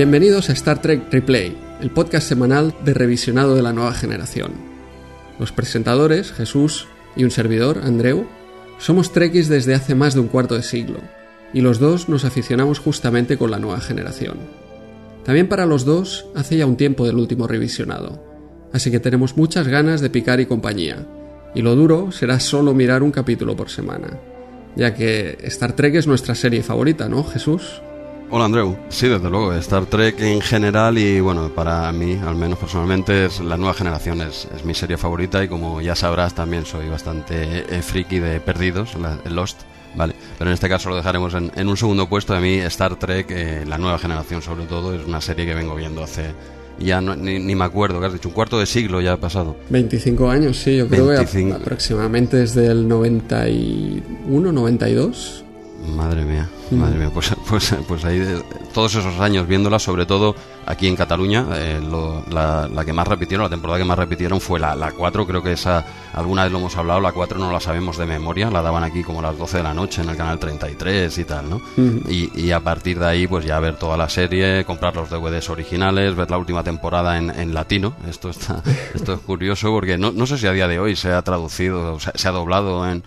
Bienvenidos a Star Trek Replay, el podcast semanal de revisionado de la nueva generación. Los presentadores, Jesús y un servidor, Andreu, somos trekkies desde hace más de un cuarto de siglo, y los dos nos aficionamos justamente con la nueva generación. También para los dos hace ya un tiempo del último revisionado, así que tenemos muchas ganas de picar y compañía, y lo duro será solo mirar un capítulo por semana, ya que Star Trek es nuestra serie favorita, ¿no, Jesús? Hola Andreu, sí, desde luego, Star Trek en general y bueno, para mí, al menos personalmente, es la nueva generación es, mi serie favorita y como ya sabrás también soy bastante eh, friki de Perdidos, la, Lost, ¿vale? Pero en este caso lo dejaremos en, un segundo puesto. De mí, Star Trek, eh, la nueva generación sobre todo, es una serie que vengo viendo hace ya ni, me acuerdo, que has dicho, un cuarto de siglo ya ha pasado. 25 años, sí, yo creo que aproximadamente desde el 91, 92. Madre mía, madre mía, pues, pues, pues ahí todos esos años viéndola, sobre todo aquí en Cataluña, eh, la, que más repitieron, la temporada que más repitieron fue la, la 4, creo que esa, alguna vez lo hemos hablado, la 4 no la sabemos de memoria, la daban aquí como a las 12 de la noche en el canal 33 y tal, ¿no? y, a partir de ahí, pues ya ver toda la serie, comprar los DVDs originales, ver la última temporada en, en latino, esto está esto es curioso porque no, no sé si a día de hoy se ha traducido, se ha doblado en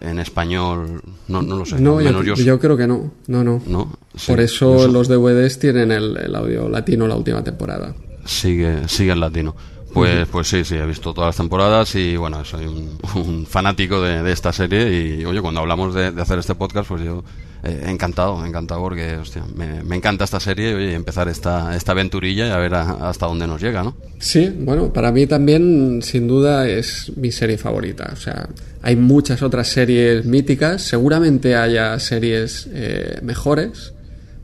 en español, no, no lo sé. No, yo, creo que no, no, no. Por eso los DVDs tienen el, audio latino la última temporada. Sigue, sigue en latino. Pues, pues sí, sí, he visto todas las temporadas y bueno, soy un, fanático de, esta serie y oye, cuando hablamos de, hacer este podcast, pues yo eh, encantado, encantado porque me, encanta esta serie y empezar esta, esta aventurilla y a ver hasta dónde nos llega, ¿no? Sí, bueno, para mí también sin duda es mi serie favorita, o sea, hay muchas otras series míticas, seguramente haya series eh, mejores,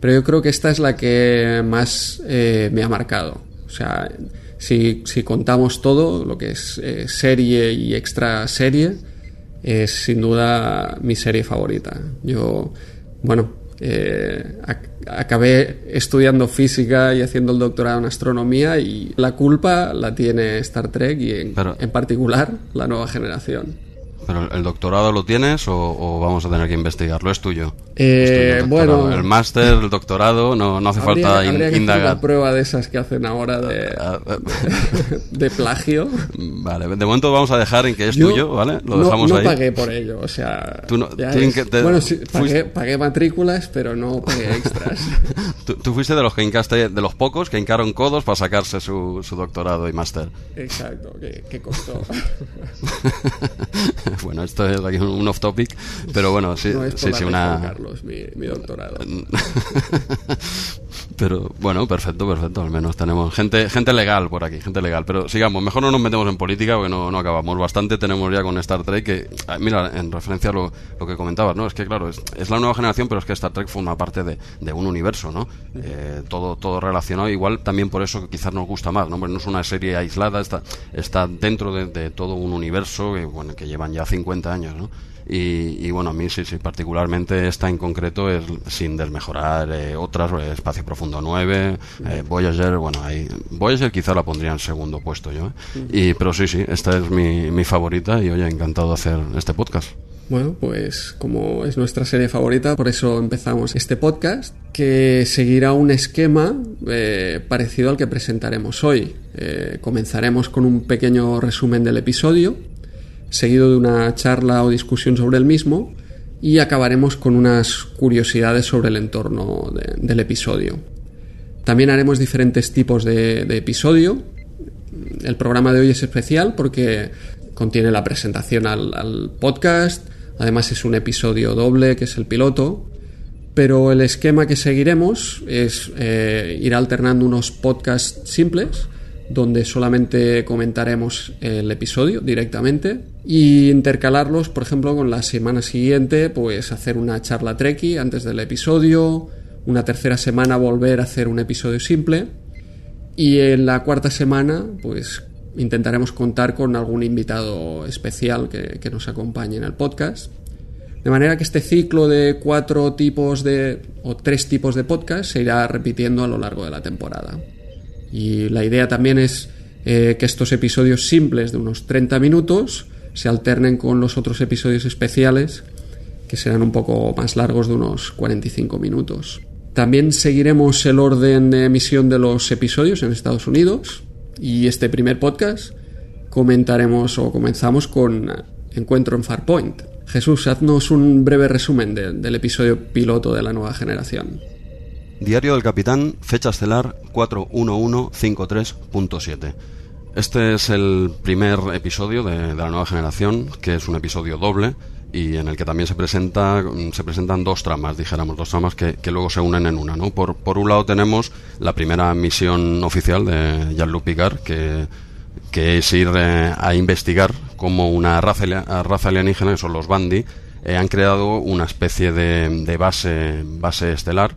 pero yo creo que esta es la que más eh, me ha marcado, o sea si, si contamos todo, lo que es eh, serie y extra serie, es sin duda mi serie favorita. Yo, bueno, eh, acabé estudiando física y haciendo el doctorado en astronomía y la culpa la tiene Star Trek y en particular la nueva generación. ¿Pero el doctorado lo tienes o, vamos a tener que investigarlo? ¿Es tuyo? Eh, bueno... El máster, el doctorado, no, no hace falta indagar. una prueba de esas que hacen ahora de, ah, ah, de, plagio. Vale, de momento vamos a dejar en que es tuyo, ¿vale? Lo dejamos no ahí. No pagué por ello, o sea... bueno, sí, pagué, matrículas, pero no pagué extras. tú, fuiste de los que hincaste, de los pocos que hincaron codos para sacarse su, su doctorado y máster. Exacto, que, costó. bueno, esto es un off topic, pero bueno, sí, sí, sí, una... Carlos, mi, mi doctorado. pero bueno, perfecto, perfecto, al menos tenemos gente gente legal por aquí, gente legal, pero sigamos, mejor no nos metemos en política porque no, no acabamos, bastante tenemos ya con Star Trek que, ah, mira, en referencia a lo, lo que comentabas, ¿no? Es que claro, es, es, la nueva generación, pero es que Star Trek forma parte de, de un universo, ¿no? Eh, todo, todo relacionado, igual también por eso quizás nos gusta más, ¿no? no es una serie aislada, está, está dentro de, de todo un universo que, bueno, que llevan ya 50 años, ¿no? Y, bueno, a mí sí, sí, particularmente esta en concreto es sin desmejorar eh, otras, eh, Espacio Profundo 9, eh, Voyager, bueno, ahí, Voyager quizá la pondría en segundo puesto yo, y, pero sí, sí, esta es mi, mi favorita y oye, encantado de hacer este podcast. Bueno, pues como es nuestra serie favorita, por eso empezamos este podcast, que seguirá un esquema parecido al que presentaremos hoy. comenzaremos con un pequeño resumen del episodio, seguido de una charla o discusión sobre el mismo y acabaremos con unas curiosidades sobre el entorno del episodio. También haremos diferentes tipos de, episodio. El programa de hoy es especial porque contiene la presentación al, podcast, además es un episodio doble que es el piloto, pero el esquema que seguiremos es eh, ir alternando unos podcasts simples donde solamente comentaremos el episodio directamente y intercalarlos, por ejemplo, con la semana siguiente, pues hacer una charla treki antes del episodio, una tercera semana volver a hacer un episodio simple Y en la cuarta semana, pues intentaremos contar con algún invitado especial que, que nos acompañe en el podcast. De manera que este ciclo de cuatro tipos de o tres tipos de podcast se irá repitiendo a lo largo de la temporada. Y la idea también es eh, que estos episodios simples de unos 30 minutos se alternen con los otros episodios especiales que serán un poco más largos de unos 45 minutos. También seguiremos el orden de emisión de los episodios en Estados Unidos y este primer podcast comentaremos o comenzamos con Encuentro en Farpoint. Jesús, haznos un breve resumen del episodio piloto de la nueva generación. Diario del Capitán, fecha estelar 41153.7. Este es el primer episodio de, la nueva generación, que es un episodio doble y en el que también se presenta se presentan dos tramas, dijéramos, dos tramas que, luego se unen en una, ¿no? Por, por un lado tenemos la primera misión oficial de Jean-Luc Picard, que, que es ir eh, a investigar cómo una raza, raza alienígena, que son los Bandi, eh, han creado una especie de, de base, base estelar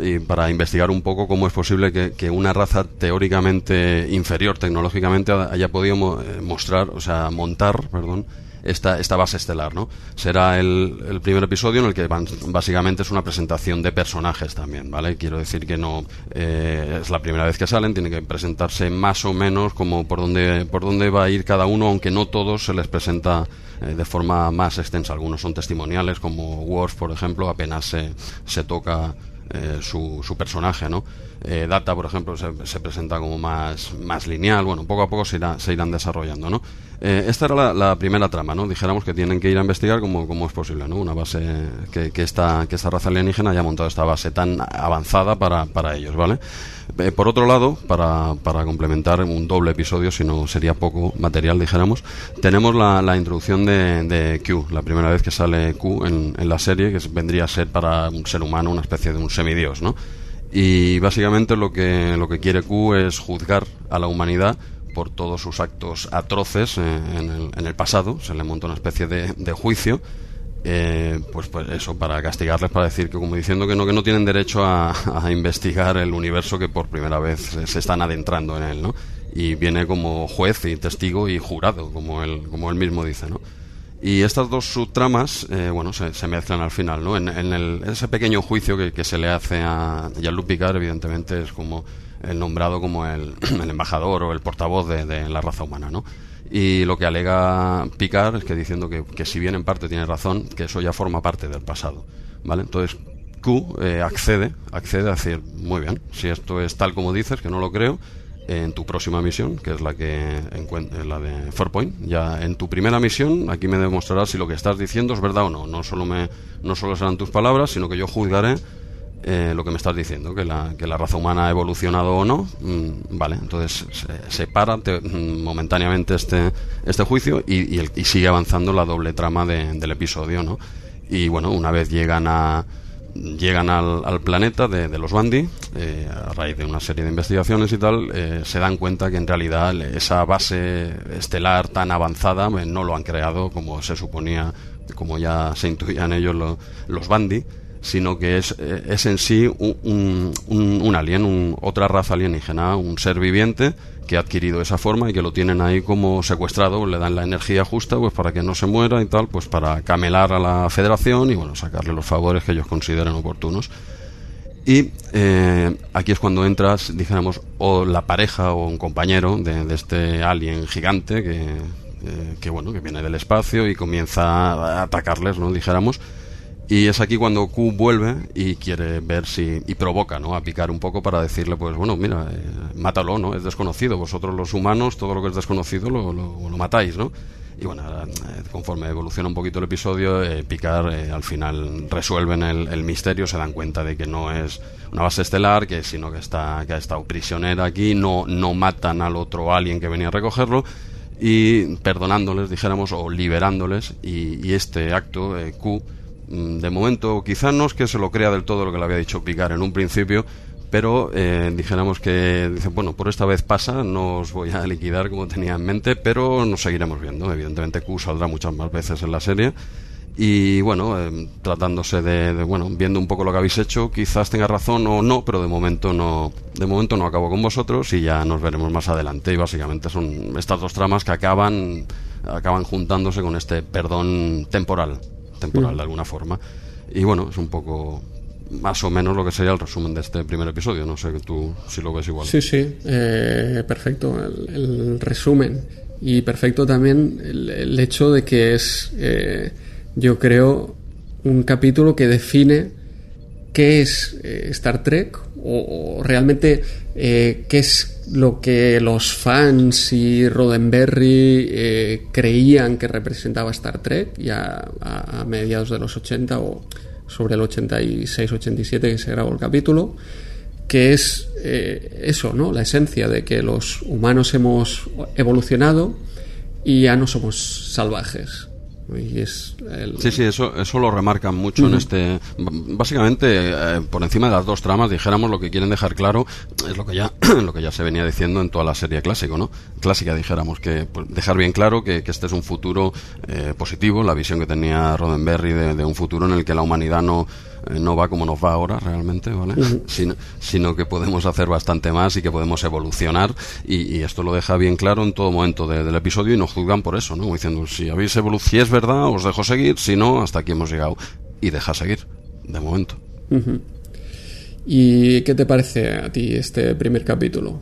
y para investigar un poco cómo es posible que, una raza teóricamente inferior tecnológicamente haya podido eh, mostrar, o sea, montar, perdón, esta, esta base estelar, ¿no? Será el, primer episodio en el que básicamente es una presentación de personajes también, ¿vale? Quiero decir que no eh, es la primera vez que salen, tiene que presentarse más o menos como por dónde, por dónde va a ir cada uno, aunque no todos se les presenta eh, de forma más extensa. Algunos son testimoniales, como Worf, por ejemplo, apenas se, se toca eh, su, su, personaje, ¿no? Eh, Data, por ejemplo, se, presenta como más, más lineal, bueno, poco a poco se, se irán desarrollando, ¿no? Eh, esta era la, primera trama, ¿no? Dijéramos que tienen que ir a investigar cómo, cómo es posible, ¿no? Una base que, esta, que esta raza alienígena haya montado esta base tan avanzada para, para ellos, ¿vale? por otro lado, para, para, complementar un doble episodio, si no sería poco material, dijéramos, tenemos la, introducción de, de, Q, la primera vez que sale Q en, en la serie, que vendría a ser para un ser humano una especie de un semidios, ¿no? Y básicamente lo que, lo que quiere Q es juzgar a la humanidad por todos sus actos atroces eh, en, el, en, el, pasado. Se le monta una especie de, de juicio. Eh, pues, pues eso, para castigarles, para decir que, como diciendo que no, que no tienen derecho a, investigar el universo que por primera vez se, están adentrando en él, ¿no? Y viene como juez y testigo y jurado, como él, como él mismo dice, ¿no? Y estas dos subtramas, eh, bueno, se, mezclan al final, ¿no? En, en el, ese pequeño juicio que, que se le hace a Jean-Luc Picard, evidentemente, es como el nombrado como el, el embajador o el portavoz de, de, la raza humana, ¿no? Y lo que alega Picard es que diciendo que, que, si bien en parte tiene razón, que eso ya forma parte del pasado, ¿vale? Entonces, Q eh, accede, accede a decir, muy bien, si esto es tal como dices, que no lo creo, en tu próxima misión, que es la que la de Farpoint. Ya en tu primera misión, aquí me demostrarás si lo que estás diciendo es verdad o no. No solo me, no solo serán tus palabras, sino que yo juzgaré eh, lo que me estás diciendo, que la, que la raza humana ha evolucionado o no. Mm, vale, entonces se, para mm, momentáneamente este, este juicio y, sigue avanzando la doble trama de, del episodio, ¿no? Y bueno, una vez llegan a llegan al, al planeta de, los Bandi, eh, a raíz de una serie de investigaciones y tal, eh, se dan cuenta que en realidad esa base estelar tan avanzada eh, no lo han creado como se suponía, como ya se intuían ellos lo, los Bandi, sino que es, eh, es en sí un, un, un alien, un, otra raza alienígena, un ser viviente que ha adquirido esa forma y que lo tienen ahí como secuestrado, le dan la energía justa pues para que no se muera y tal, pues para camelar a la federación y bueno, sacarle los favores que ellos consideren oportunos. Y eh, aquí es cuando entras, dijéramos, o la pareja o un compañero de, de este alien gigante que, eh, que, bueno, que viene del espacio y comienza a atacarles, ¿no? Dijéramos. Y es aquí cuando Q vuelve y quiere ver si. y provoca, ¿no? A picar un poco para decirle, pues bueno, mira, eh, mátalo, ¿no? Es desconocido. Vosotros los humanos, todo lo que es desconocido lo, lo, matáis, ¿no? Y bueno, eh, conforme evoluciona un poquito el episodio, eh, Picard eh, al final resuelven el, misterio, se dan cuenta de que no es una base estelar, que sino que está que ha estado prisionera aquí, no, no matan al otro alien que venía a recogerlo y perdonándoles, dijéramos, o liberándoles. Y, este acto, eh, Q, de momento quizá no es que se lo crea del todo lo que le había dicho Picar en un principio, pero eh, dijéramos que, dice, bueno, por esta vez pasa, no os voy a liquidar como tenía en mente, pero nos seguiremos viendo. Evidentemente Q saldrá muchas más veces en la serie y bueno, eh, tratándose de, bueno, viendo un poco lo que habéis hecho, quizás tenga razón o no, pero de momento no, de momento no acabo con vosotros y ya nos veremos más adelante. Y básicamente son estas dos tramas que acaban, acaban juntándose con este perdón temporal, temporal de alguna forma. Y bueno, es un poco más o menos lo que sería el resumen de este primer episodio. No sé tú si lo ves igual. Sí, sí, eh, perfecto el, resumen. Y perfecto también el, hecho de que es eh, yo creo, un capítulo que define qué es eh, Star Trek o, realmente eh, qué es lo que los fans y Roddenberry eh, creían que representaba Star Trek ya a, mediados de los 80 o sobre el 86-87 que se grabó el capítulo que es eso, ¿no? La esencia de que los humanos hemos evolucionado y ya no somos salvajes. Sí, sí, eso, eso lo remarcan mucho en este... Básicamente, eh, por encima de las dos tramas, dijéramos, lo que quieren dejar claro es lo que ya, lo que ya se venía diciendo en toda la serie clásico, ¿no? Clásica, dijéramos, que pues, dejar bien claro que, este es un futuro eh, positivo, la visión que tenía Roddenberry de un futuro en el que la humanidad no eh, no va como nos va ahora realmente, ¿vale? sino, que podemos hacer bastante más y que podemos evolucionar y, esto lo deja bien claro en todo momento del episodio y nos juzgan por eso, ¿no? Diciendo, si habéis evolucionado, si es verdad, os dejo seguir, si no, hasta aquí hemos llegado. Y deja seguir, de momento. ¿Y qué te parece a ti este primer capítulo?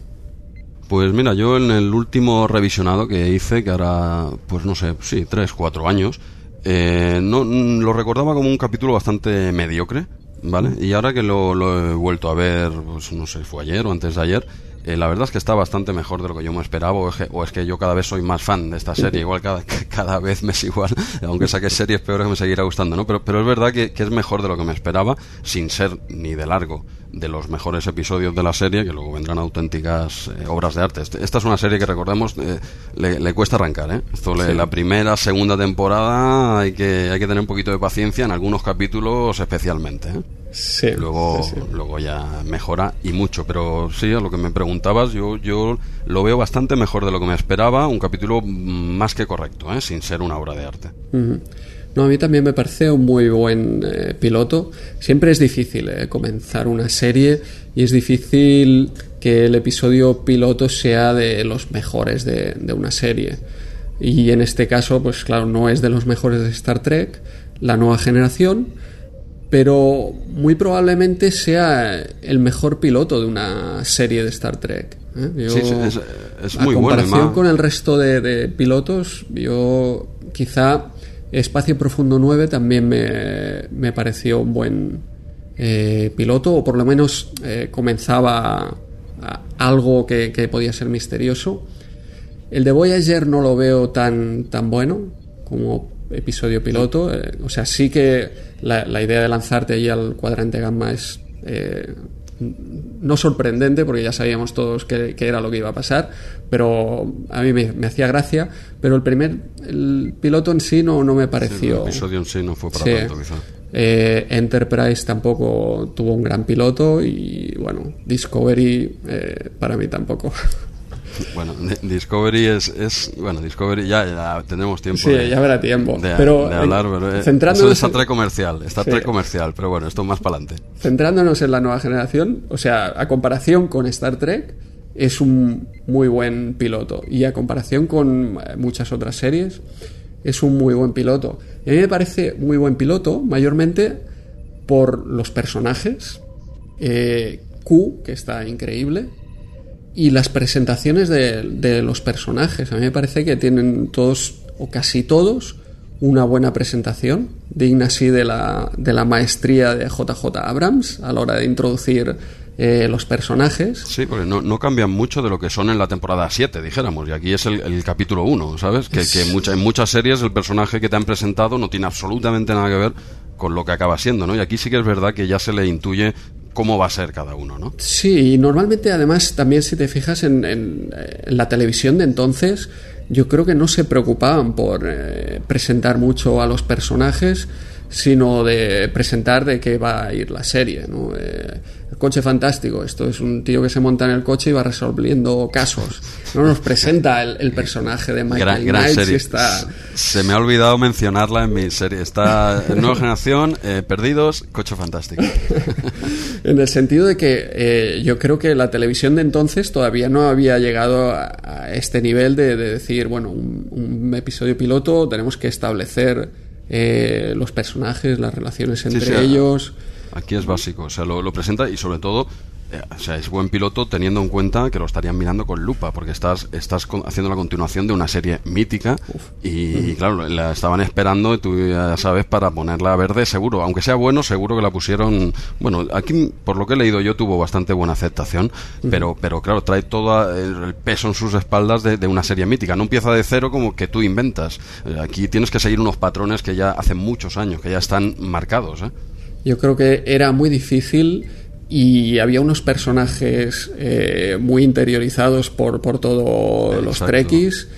Pues mira, yo en el último revisionado que hice, que ahora, pues no sé, sí, tres, cuatro años, eh, no, lo recordaba como un capítulo bastante mediocre, ¿vale? Y ahora que lo, he vuelto a ver, pues no sé, fue ayer o antes de ayer, eh, la verdad es que está bastante mejor de lo que yo me esperaba, o es, que, yo cada vez soy más fan de esta serie, igual cada, cada vez me es igual, aunque saque series peores que me seguirá gustando, ¿no? Pero, pero es verdad que, que es mejor de lo que me esperaba, sin ser ni de largo de los mejores episodios de la serie, que luego vendrán auténticas eh, obras de arte. Este, esta es una serie que recordemos, eh, le, cuesta arrancar, ¿eh? Esto la primera, segunda temporada hay que, hay que tener un poquito de paciencia en algunos capítulos especialmente. ¿eh? Sí, luego, luego ya mejora y mucho, pero sí, a lo que me preguntabas, yo, yo lo veo bastante mejor de lo que me esperaba, un capítulo más que correcto, ¿eh? sin ser una obra de arte. No, a mí también me parece un muy buen eh, piloto. Siempre es difícil eh, comenzar una serie y es difícil que el episodio piloto sea de los mejores de, una serie. Y en este caso, pues claro, no es de los mejores de Star Trek, la nueva generación, pero muy probablemente sea el mejor piloto de una serie de Star Trek. ¿eh? sí, es, es, muy a comparación con el resto de, de pilotos, yo quizá Espacio Profundo 9 también me, pareció un buen eh, piloto, o por lo menos eh, comenzaba algo que, podía ser misterioso. El de Voyager no lo veo tan, tan bueno como episodio piloto. Eh, o sea, sí que la, la, idea de lanzarte ahí al cuadrante gamma es no sorprendente, porque ya sabíamos todos que, era lo que iba a pasar, pero a mí me, hacía gracia. Pero el primer, el piloto en sí no, no me pareció. el episodio en sí no fue para tanto, quizá. Eh, Enterprise tampoco tuvo un gran piloto y bueno, Discovery eh, para mí tampoco. Bueno, Discovery es, es bueno, Discovery ya, ya tendremos tiempo. Sí, ya habrá tiempo. De, pero, de hablar, pero eh, eso es Star Trek comercial, Star Trek comercial, pero bueno, esto más para adelante. Centrándonos en la nueva generación, o sea, a comparación con Star Trek, es un muy buen piloto y a comparación con eh, muchas otras series, es un muy buen piloto. Y a mí me parece muy buen piloto, mayormente por los personajes. Eh, Q, que está increíble, y las presentaciones de, los personajes. A mí me parece que tienen todos, o casi todos, una buena presentación, digna así de la, de la maestría de JJ Abrams a la hora de introducir eh, los personajes. Sí, porque no, no, cambian mucho de lo que son en la temporada 7, dijéramos, y aquí es el, capítulo 1, ¿sabes? Que, que en muchas series el personaje que te han presentado no tiene absolutamente nada que ver con lo que acaba siendo, ¿no? Y aquí sí que es verdad que ya se le intuye cómo va a ser cada uno, ¿no? Sí, y normalmente además también si te fijas en, la televisión de entonces, yo creo que no se preocupaban por eh, presentar mucho a los personajes, sino de presentar de qué va a ir la serie, ¿no? Eh, el coche fantástico, esto es un tío que se monta en el coche y va resolviendo casos. no nos presenta el, personaje de Michael gran, Está... Se me ha olvidado mencionarla en mi serie. Está Nueva Generación, eh, Perdidos, Coche Fantástico. en el sentido de que eh, yo creo que la televisión de entonces todavía no había llegado a, este nivel de, decir, bueno, un, episodio piloto tenemos que establecer eh, los personajes, las relaciones entre ellos. Aquí es básico, o sea, lo presenta y sobre todo o sea, es buen piloto teniendo en cuenta que lo estarían mirando con lupa, porque estás, estás haciendo la continuación de una serie mítica y, claro, la estaban esperando, tú ya sabes, para ponerla verde seguro, aunque sea bueno, seguro que la pusieron, bueno, aquí por lo que he leído yo tuvo bastante buena aceptación, pero, pero claro, trae todo el peso en sus espaldas de, de, una serie mítica, no empieza de cero como que tú inventas, eh, aquí tienes que seguir unos patrones que ya hace muchos años, que ya están marcados. ¿eh? Yo creo que era muy difícil y había unos personajes eh, muy interiorizados por, por todos los trekkies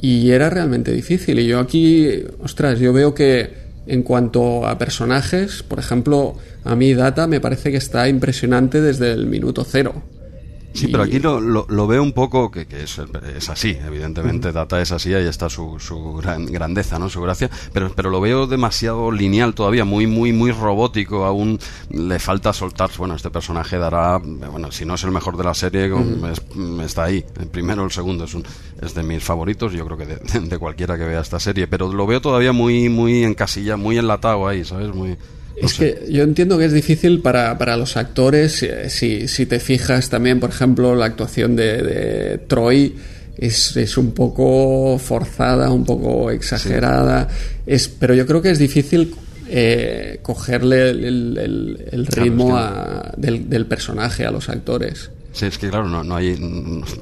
y era realmente difícil. Y yo aquí ostras yo veo que en cuanto a personajes por ejemplo a mí Data me parece que está impresionante desde el minuto cero Sí, pero aquí lo, lo, veo un poco que, que es, es, así, evidentemente, Data es así, ahí está su, su gran, grandeza, ¿no? Su gracia, pero, pero lo veo demasiado lineal todavía, muy, muy, muy robótico, aún le falta soltar, bueno, este personaje dará, bueno, si no es el mejor de la serie, está ahí, el primero o el segundo, es, un, es de mis favoritos, yo creo que de, de, cualquiera que vea esta serie, pero lo veo todavía muy, muy en casilla, muy enlatado ahí, ¿sabes? Muy... Es que yo entiendo que es difícil para, para los actores, si, si, te fijas también, por ejemplo, la actuación de, Troy es, es, un poco forzada, un poco exagerada, es, pero yo creo que es difícil eh, cogerle el, el, ritmo del, del, personaje a los actores. Sí, es que claro, no, no hay,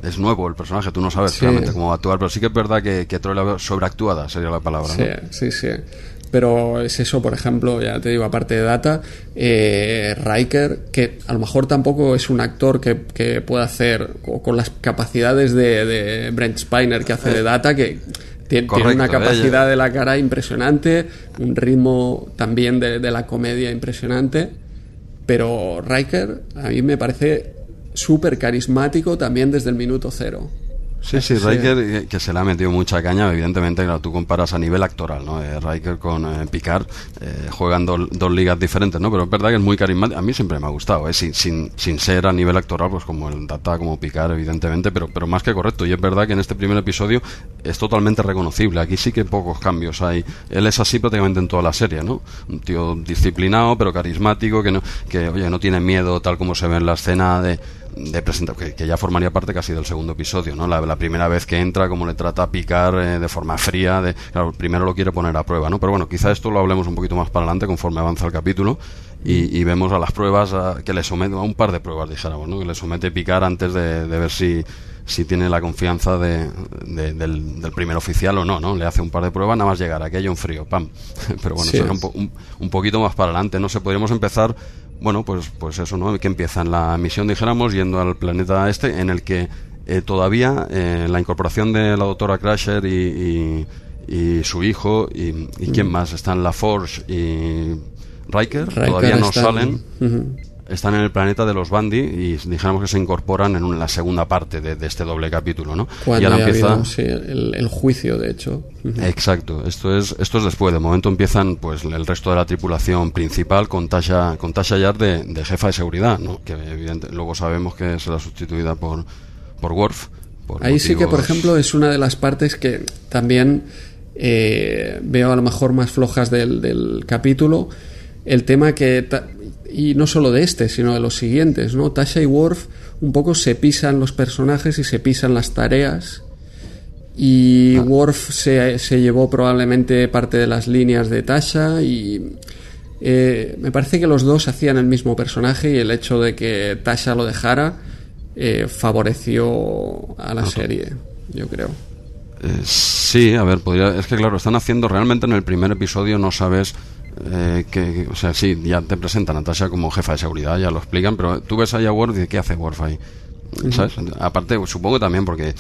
es nuevo el personaje, tú no sabes realmente cómo va a actuar, pero sí que es verdad que, que Troy la sobreactuada, sería la palabra. Sí, sí, sí pero es eso, por ejemplo, ya te digo, aparte de Data, eh, Riker, que a lo mejor tampoco es un actor que, que pueda hacer con las capacidades de, Brent Spiner que hace de Data, que tiene, una capacidad de la cara impresionante, un ritmo también de, de la comedia impresionante, pero Riker a mí me parece súper carismático también desde el minuto cero. Sí, sí, Riker, que se le ha metido mucha caña, evidentemente, claro, tú comparas a nivel actoral, ¿no? Eh, Riker con eh, Picard eh, juegan dos ligas diferentes, ¿no? Pero es verdad que es muy carismático, a mí siempre me ha gustado, ¿eh? Sin, sin, sin ser a nivel actoral, pues como el Data, como Picard, evidentemente, pero, pero más que correcto, y es verdad que en este primer episodio es totalmente reconocible, aquí sí que pocos cambios hay, él es así prácticamente en toda la serie, ¿no? Un tío disciplinado, pero carismático, que, no, que oye, no tiene miedo, tal como se ve en la escena de de presentación, que, ya formaría parte casi del segundo episodio, ¿no? La, primera vez que entra, como le trata a picar eh, de forma fría, de, claro, primero lo quiere poner a prueba, ¿no? Pero bueno, quizá esto lo hablemos un poquito más para adelante conforme avanza el capítulo y, vemos a las pruebas que le somete, a un par de pruebas, dijéramos, ¿no? Que le somete picar antes de, ver si si tiene la confianza de, del, primer oficial o no, ¿no? Le hace un par de pruebas, nada más llegar, aquí hay un frío, pam. Pero bueno, será un, un, poquito más para adelante, no sé, podríamos empezar bueno, pues, pues eso, ¿no? Que empieza en la misión, dijéramos, yendo al planeta este, en el que eh, todavía eh, la incorporación de la doctora Crusher y, y, su hijo, y, y quién mm. más, están la Forge y Riker, todavía no salen están en el planeta de los Bandi y dijéramos que se incorporan en la segunda parte de, este doble capítulo, ¿no? y ahora empieza el, juicio, de hecho. Exacto. Esto es esto es después. De momento empiezan pues el resto de la tripulación principal con Tasha con Tasha Yar de, jefa de seguridad, ¿no? Que evidente, luego sabemos que será sustituida por por Worf. Ahí sí que, por ejemplo, es una de las partes que también eh, veo a lo mejor más flojas del, del capítulo. El tema que y no solo de este, sino de los siguientes, ¿no? Tasha y Worf un poco se pisan los personajes y se pisan las tareas. Y Worf se, se llevó probablemente parte de las líneas de Tasha y eh, me parece que los dos hacían el mismo personaje y el hecho de que Tasha lo dejara eh, favoreció a la serie, yo creo. Eh, sí, a ver, podría, es que claro, están haciendo realmente en el primer episodio no sabes eh, que, o sea, sí, ya te presentan a Natasha como jefa de seguridad, ya lo explican, pero tú ves a Worf y ¿qué hace Worf ahí? ¿Sabes? Aparte, supongo también porque eh,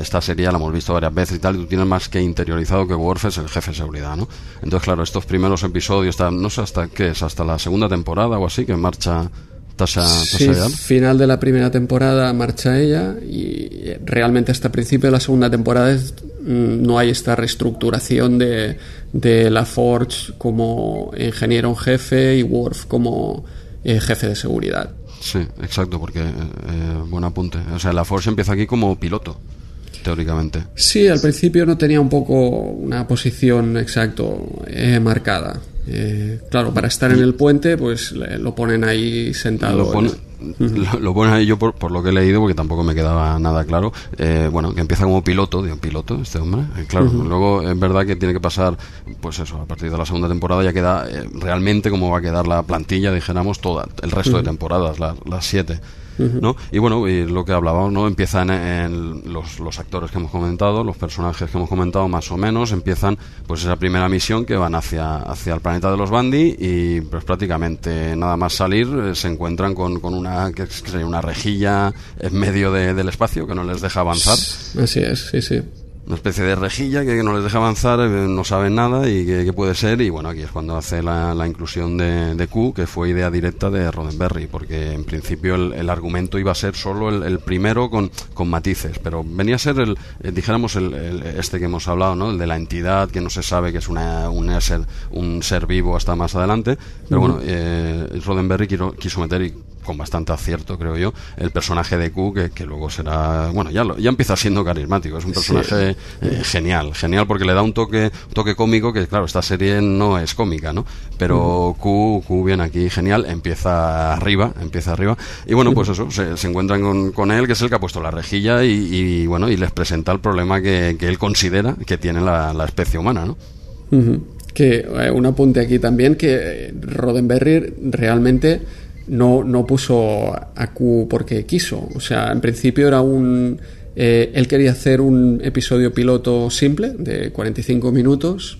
esta serie la hemos visto varias veces y tal, y tú tienes más que interiorizado que Worf es el jefe de seguridad, ¿no? Entonces, claro, estos primeros episodios, no sé hasta qué es, hasta la segunda temporada o así, que marcha Tasha, sí, Tasha final de la primera temporada marcha ella y realmente hasta el principio de la segunda temporada es- no hay esta reestructuración de, de la Forge como ingeniero en jefe y Worf como eh, jefe de seguridad. Sí, exacto, porque, eh, eh, buen apunte. O sea, la Force empieza aquí como piloto, teóricamente. Sí, al principio no tenía un poco una posición exacto eh, marcada. Eh, claro, para estar en el puente, pues le- lo ponen ahí sentado. Lo pone, lo, lo pone ahí yo por, por lo que he leído, porque tampoco me quedaba nada claro. Eh, bueno, que empieza como piloto, digo, piloto este hombre. Eh, claro, luego es verdad que tiene que pasar, pues eso, a partir de la segunda temporada ya queda eh, realmente como va a quedar la plantilla, dijéramos, toda, el resto de temporadas, la- las siete. ¿No? Y bueno, y lo que hablábamos, ¿no? Empiezan en los, los actores que hemos comentado, los personajes que hemos comentado más o menos, empiezan pues esa primera misión que van hacia, hacia el planeta de los Bandi y pues prácticamente nada más salir eh, se encuentran con, con una, que que sería una rejilla en medio de- del espacio que no les deja avanzar. Así es, sí, sí. Una especie de rejilla que, no les deja avanzar, eh, no saben nada y que, puede ser. Y bueno, aquí es cuando hace la, la inclusión de, de Q, que fue idea directa de Roddenberry, porque en principio el, el argumento iba a ser solo el, el primero con, con matices, pero venía a ser el, eh, dijéramos, el, el- este que hemos hablado, ¿no? El de la entidad, que no se sabe que es una, un, ser, un ser vivo hasta más adelante. Pero bueno, eh, Roddenberry quiso, quiso meter y con bastante acierto, creo yo, el personaje de Q, que, que luego será, bueno, ya, lo- ya empieza siendo carismático, es un personaje eh, genial, genial porque le da un toque, un toque cómico que, claro, esta serie no es cómica, ¿no? Pero Q, Q viene aquí genial, empieza arriba, empieza arriba, y bueno, pues eso, se, se encuentran con, con él, que es el que ha puesto la rejilla, y, y, bueno, y les presenta el problema que, que él considera que tiene la, la especie humana, ¿no? Que eh, un apunte aquí también que eh, Roddenberry realmente no, no puso a Q porque quiso. O sea, en principio era un. eh, él quería hacer un episodio piloto simple de 45 minutos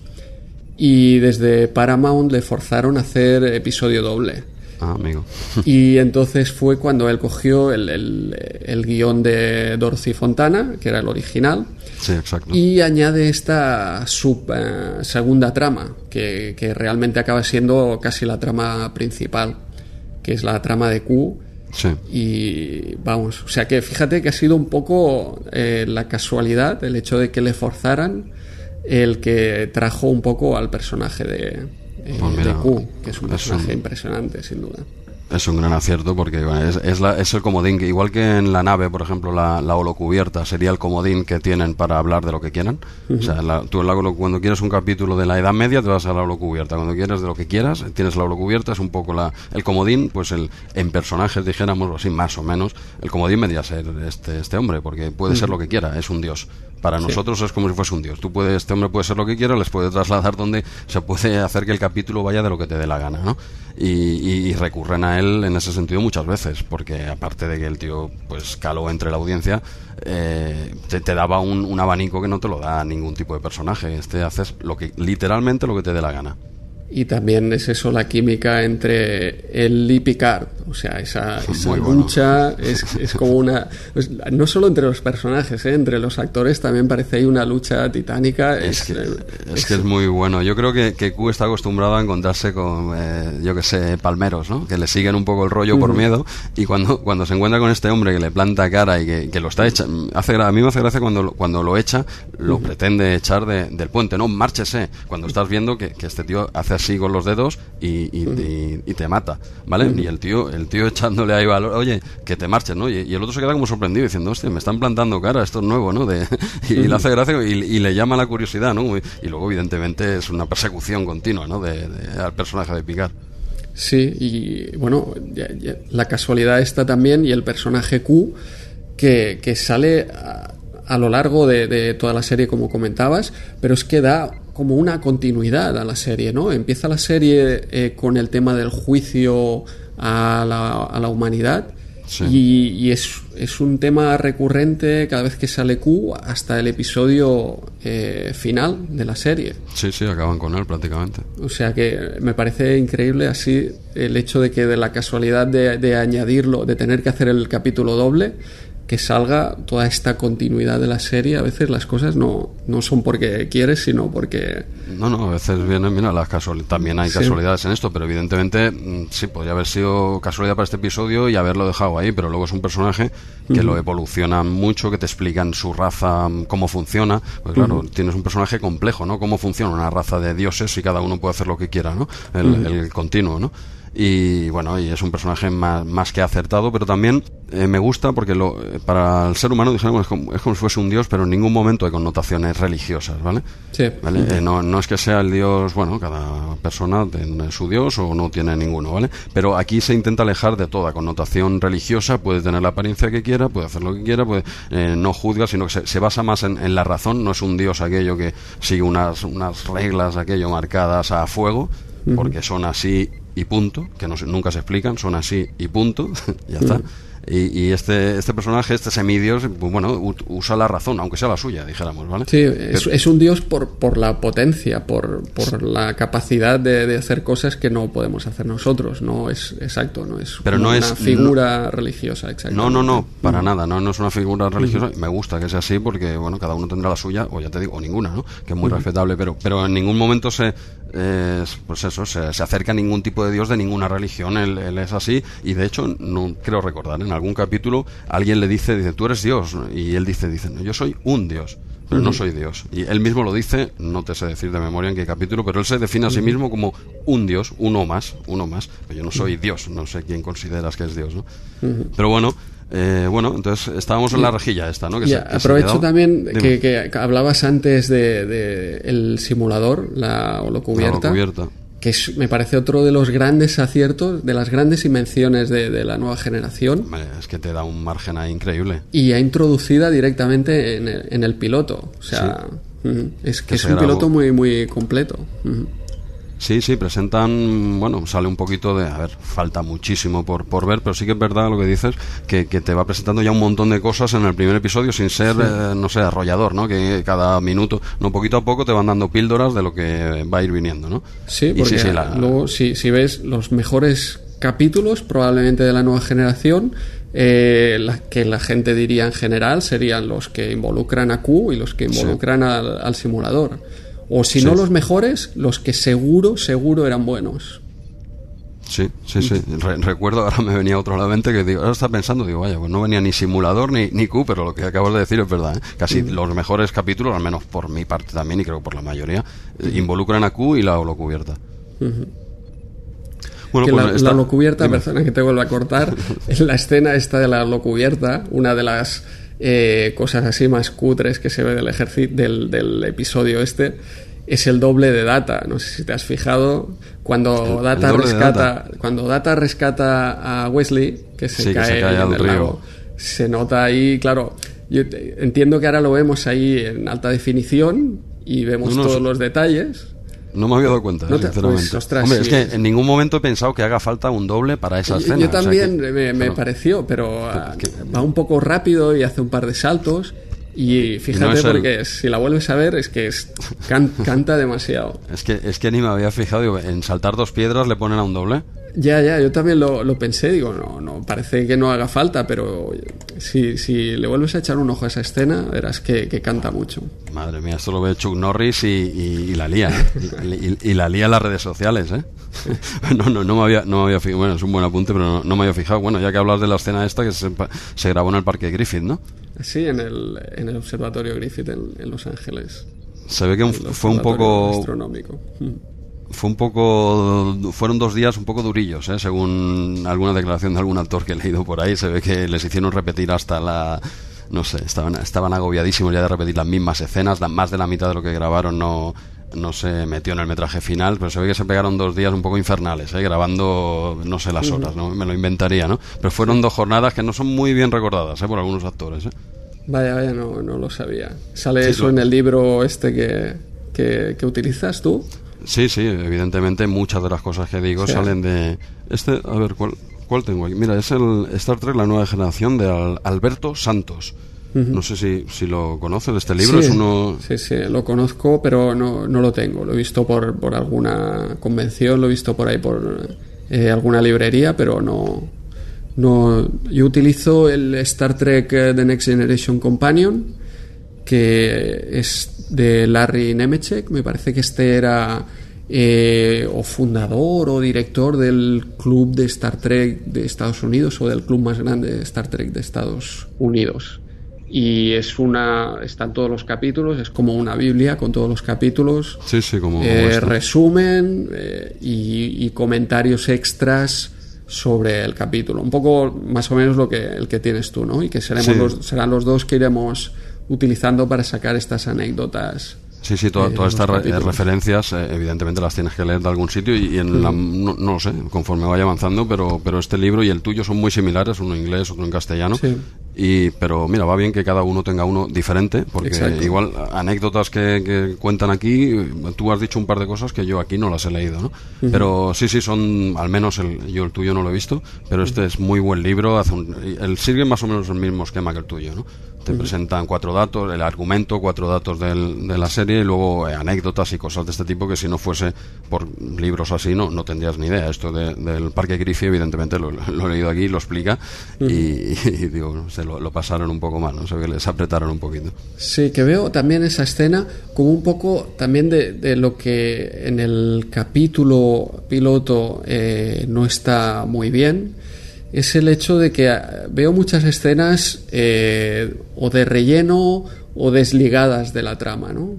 y desde Paramount le forzaron a hacer episodio doble. Ah, amigo. Y entonces fue cuando él cogió el, el- el guion de Dorothy Fontana, que era el original, Sí, exacto. y añade esta sub, eh, segunda trama, que, que realmente acaba siendo casi la trama principal, que es la trama de Q. Sí. Y vamos, o sea que fíjate que ha sido un poco eh, la casualidad, el hecho de que le forzaran, el que trajo un poco al personaje de, eh, Pues mira, de Q, que es un es personaje un- impresionante, sin duda. Es un gran acierto porque bueno, es, es, la- es el comodín, que igual que en la nave, por ejemplo, la, la holocubierta sería el comodín que tienen para hablar de lo que quieran. O sea, la- tú la cuando quieres un capítulo de la Edad Media te vas a la holocubierta. Cuando quieres de lo que quieras, tienes la holocubierta, es un poco la, el comodín, pues el en personajes, dijéramos así, más o menos, el comodín vendría a ser este, este hombre, porque puede ser lo que quiera, es un dios. Para nosotros es como si fuese un dios. Tú puedes, este hombre puede ser lo que quiera, les puede trasladar donde se puede hacer que el capítulo vaya de lo que te dé la gana, ¿no? Y, y- y recurren a él en ese sentido muchas veces, porque aparte de que el tío pues caló entre la audiencia, eh, te, te daba un, un abanico que no te lo da ningún tipo de personaje. Este haces lo que literalmente lo que te dé la gana. Y también es eso la química entre él y Picard. O sea, esa, esa bueno. lucha es, es como una. pues, no solo entre los personajes, ¿eh? entre los actores también parece ahí una lucha titánica. Es que, eh, es que es muy bueno. Yo creo que, que Q está acostumbrado a encontrarse con, eh, yo que sé, palmeros, ¿no? Que le siguen un poco el rollo por miedo. Y cuando, cuando se encuentra con este hombre que le planta cara y que, que lo está echando. Hace, a mí me hace gracia cuando, lo- cuando lo echa, lo pretende echar de- del puente. No, márchese. Cuando estás viendo que, que este tío hace así con los dedos y, y, y- y te mata, ¿vale? Y el tío, el tío echándole ahí valor, oye, que te marches, ¿no? Y, el otro se queda como sorprendido diciendo, hostia, me están plantando cara, esto es nuevo, ¿no? De, y le hace gracia y, le llama la curiosidad, ¿no? Y, y luego, evidentemente, es una persecución continua, ¿no? De, de- al personaje de Picard. Sí, y bueno, ya- ya- la casualidad está también y el personaje Q que, que sale a, a lo largo de, de toda la serie, como comentabas, pero es que da como una continuidad a la serie, ¿no? Empieza la serie eh, con el tema del juicio a la, a la humanidad. Sí. Y, y es, es un tema recurrente cada vez que sale Q hasta el episodio eh, final de la serie. Sí, sí, acaban con él prácticamente. O sea que me parece increíble así el hecho de que de la casualidad de, de añadirlo, de tener que hacer el capítulo doble, que salga toda esta continuidad de la serie. A veces las cosas no, no son porque quieres, sino porque... No, no, a veces vienen, mira, las casualidades, también hay casualidades en esto, pero evidentemente mm, sí, podría haber sido casualidad para este episodio y haberlo dejado ahí, pero luego es un personaje que lo evoluciona mucho, que te explican su raza, mm, cómo funciona. Pues claro, tienes un personaje complejo, ¿no? Cómo funciona una raza de dioses y cada uno puede hacer lo que quiera, ¿no? El, el continuo, ¿no? Y bueno y es un personaje más, más que acertado pero también eh, me gusta porque lo, para el ser humano dijéramos es como, es como, si fuese un dios pero en ningún momento hay connotaciones religiosas vale, sí. ¿Vale? Eh, no, no es que sea el dios bueno cada persona tiene su dios o no tiene ninguno vale pero aquí se intenta alejar de toda connotación religiosa puede tener la apariencia que quiera puede hacer lo que quiera puede eh, no juzga sino que se, se basa más en, en, la razón no es un dios aquello que sigue unas unas reglas aquello marcadas a fuego porque son así y punto, que no, nunca se explican, son así y punto, ya está. Mm. Y, y, este, este personaje, este semidios, pues bueno, usa la razón, aunque sea la suya, dijéramos, ¿vale? Sí, es, Pero, es un dios por, por la potencia, por, por la capacidad de, de, hacer cosas que no podemos hacer nosotros, no es exacto, no es Pero no una es, figura no, religiosa, exacto. No, no, no, para mm. nada, no, no es una figura religiosa, me gusta que sea así porque, bueno, cada uno tendrá la suya, o ya te digo, o ninguna, ¿no? Que es muy respetable, pero, pero en ningún momento se, eh, pues eso, se, se, acerca a ningún tipo de dios de ninguna religión, él, él, es así, y de hecho, no creo recordar, en algún capítulo alguien le dice, dice, tú eres Dios, y él dice, dice, no, yo soy un Dios, pero uh -huh. no soy Dios. Y él mismo lo dice, no te sé decir de memoria en qué capítulo, pero él se define a sí mismo como un Dios, uno más, uno más, pero yo no soy Dios, no sé quién consideras que es Dios, ¿no? Uh -huh. Pero bueno, eh, bueno, entonces estábamos en la rejilla esta, ¿no? Que se, que aprovecho también que, que, hablabas antes de, de, el simulador, la holocubierta. La holocubierta que es, me parece otro de los grandes aciertos, de las grandes invenciones de, de la nueva generación. Es que te da un margen ahí increíble. Y ha introducida directamente en el, en el piloto. O sea, sí. es que, que es un piloto muy, muy completo. Uh -huh. Sí, sí, presentan, bueno, sale un poquito de, a ver, falta muchísimo por, por ver, pero sí que es verdad lo que dices, que, que te va presentando ya un montón de cosas en el primer episodio sin ser, sí. eh, no sé, arrollador, ¿no? Que cada minuto, no, poquito a poco te van dando píldoras de lo que va a ir viniendo, ¿no? Sí, porque sí, sí, la... luego, si, si ves los mejores capítulos, probablemente de la nueva generación, eh, la, que la gente diría en general serían los que involucran a Q y los que involucran sí. al, al simulador. O si sí. no los mejores, los que seguro, seguro eran buenos. Sí, sí, sí. Re recuerdo, ahora me venía otro a la mente que digo, ahora está pensando, digo, vaya, pues no venía ni simulador ni, ni Q, pero lo que acabas de decir es verdad. ¿eh? Casi mm. los mejores capítulos, al menos por mi parte también, y creo que por la mayoría, mm. involucran a Q y la holocubierta. Mm -hmm. Bueno, que pues la, esta... la holocubierta, que te vuelvo a cortar, en la escena esta de la holocubierta, una de las eh, cosas así más cutres que se ve del, del, del, episodio este es el doble de Data. No sé si te has fijado cuando Data rescata data. cuando Data rescata a Wesley que se sí, cae, que se cae en el río. lago. Se nota ahí, claro. Yo entiendo que ahora lo vemos ahí en alta definición y vemos no, no, todos los detalles. No me había dado cuenta, no te, sinceramente. Pues, ostras, Hombre, sí. es que en ningún momento he pensado que haga falta un doble para esa escena. Yo también o sea que, me, me pareció, pero que, va un poco rápido y hace un par de saltos. Y fíjate, no porque el... si la vuelves a ver, es que es, can, canta demasiado. Es que, es que ni me había fijado, digo, en saltar dos piedras le ponen a un doble. Ya, ya, yo también lo, lo, pensé, digo, no, no, parece que no haga falta, pero si, si le vuelves a echar un ojo a esa escena, verás que, que canta mucho. Madre mía, esto lo ve Chuck Norris y, y, y la lía, ¿eh? y, y, la lía en las redes sociales, ¿eh? no, no, no me había, no me había fijado, bueno, es un buen apunte, pero no, no, me había fijado. Bueno, ya que hablas de la escena esta que se, se grabó en el Parque Griffith, ¿no? Sí, en el, en el Observatorio Griffith en, en Los Ángeles. Se ve que un, fue un poco... Astronómico. fue un poco fueron dos días un poco durillos ¿eh? según alguna declaración de algún actor que he leído por ahí se ve que les hicieron repetir hasta la no sé estaban estaban agobiadísimos ya de repetir las mismas escenas la, más de la mitad de lo que grabaron no no se metió en el metraje final, pero se ve que se pegaron dos días un poco infernales, ¿eh? grabando no sé las horas, ¿no? me lo inventaría, ¿no? Pero fueron dos jornadas que no son muy bien recordadas ¿eh? por algunos actores. ¿eh? Vaya, vaya, no, no lo sabía. ¿Sale sí, eso lo... en el libro este que, que, que utilizas tú? Sí, sí, evidentemente muchas de las cosas que digo sí. salen de... Este, a ver, ¿cuál, ¿cuál tengo aquí? Mira, es el Star Trek, la nueva generación de Al Alberto Santos. Uh -huh. No sé si, si lo conoces, este libro sí, es uno... Sí, sí, lo conozco, pero no, no lo tengo. Lo he visto por, por alguna convención, lo he visto por ahí por eh, alguna librería, pero no, No, yo utilizo el Star Trek eh, The Next Generation Companion, que es de Larry Nemechek. Me parece que este era eh, o fundador o director del club de Star Trek de Estados Unidos o del club más grande de Star Trek de Estados Unidos. Y es una. Están todos los capítulos, es como una Biblia con todos los capítulos. Sí, sí, como. eh, resumen eh, y, y comentarios extras sobre el capítulo. Un poco más o menos lo que el que tienes tú, ¿no? Y que seremos Sí. los, serán los dos que iremos utilizando para sacar estas anécdotas. Sí, sí, eh, todas estas re- referencias, eh, evidentemente las tienes que leer de algún sitio y, y en la- no, no lo sé, conforme vaya avanzando, pero, pero este libro y el tuyo son muy similares, uno en inglés, otro en castellano. Sí. Y, pero mira, va bien que cada uno tenga uno diferente, porque Exacto. igual anécdotas que, que cuentan aquí, tú has dicho un par de cosas que yo aquí no las he leído, ¿no? Pero sí, sí, son, al menos el, yo el tuyo no lo he visto, pero este es muy buen libro, hace un, el sigue más o menos el mismo esquema que el tuyo, ¿no? Te presentan cuatro datos, el argumento, cuatro datos del- de la serie y luego eh, anécdotas y cosas de este tipo que si no fuese por libros así no, no tendrías ni idea. Esto de- del Parque Griffith evidentemente lo, lo he leído aquí, lo explica y, y digo, se lo, lo pasaron un poco mal, ¿no? Se ve que les apretaron un poquito. Sí, que veo también esa escena como un poco también de, de lo que en el capítulo piloto eh, no está muy bien. Es el hecho de que ah, veo muchas escenas eh, o de relleno o desligadas de la trama, ¿no?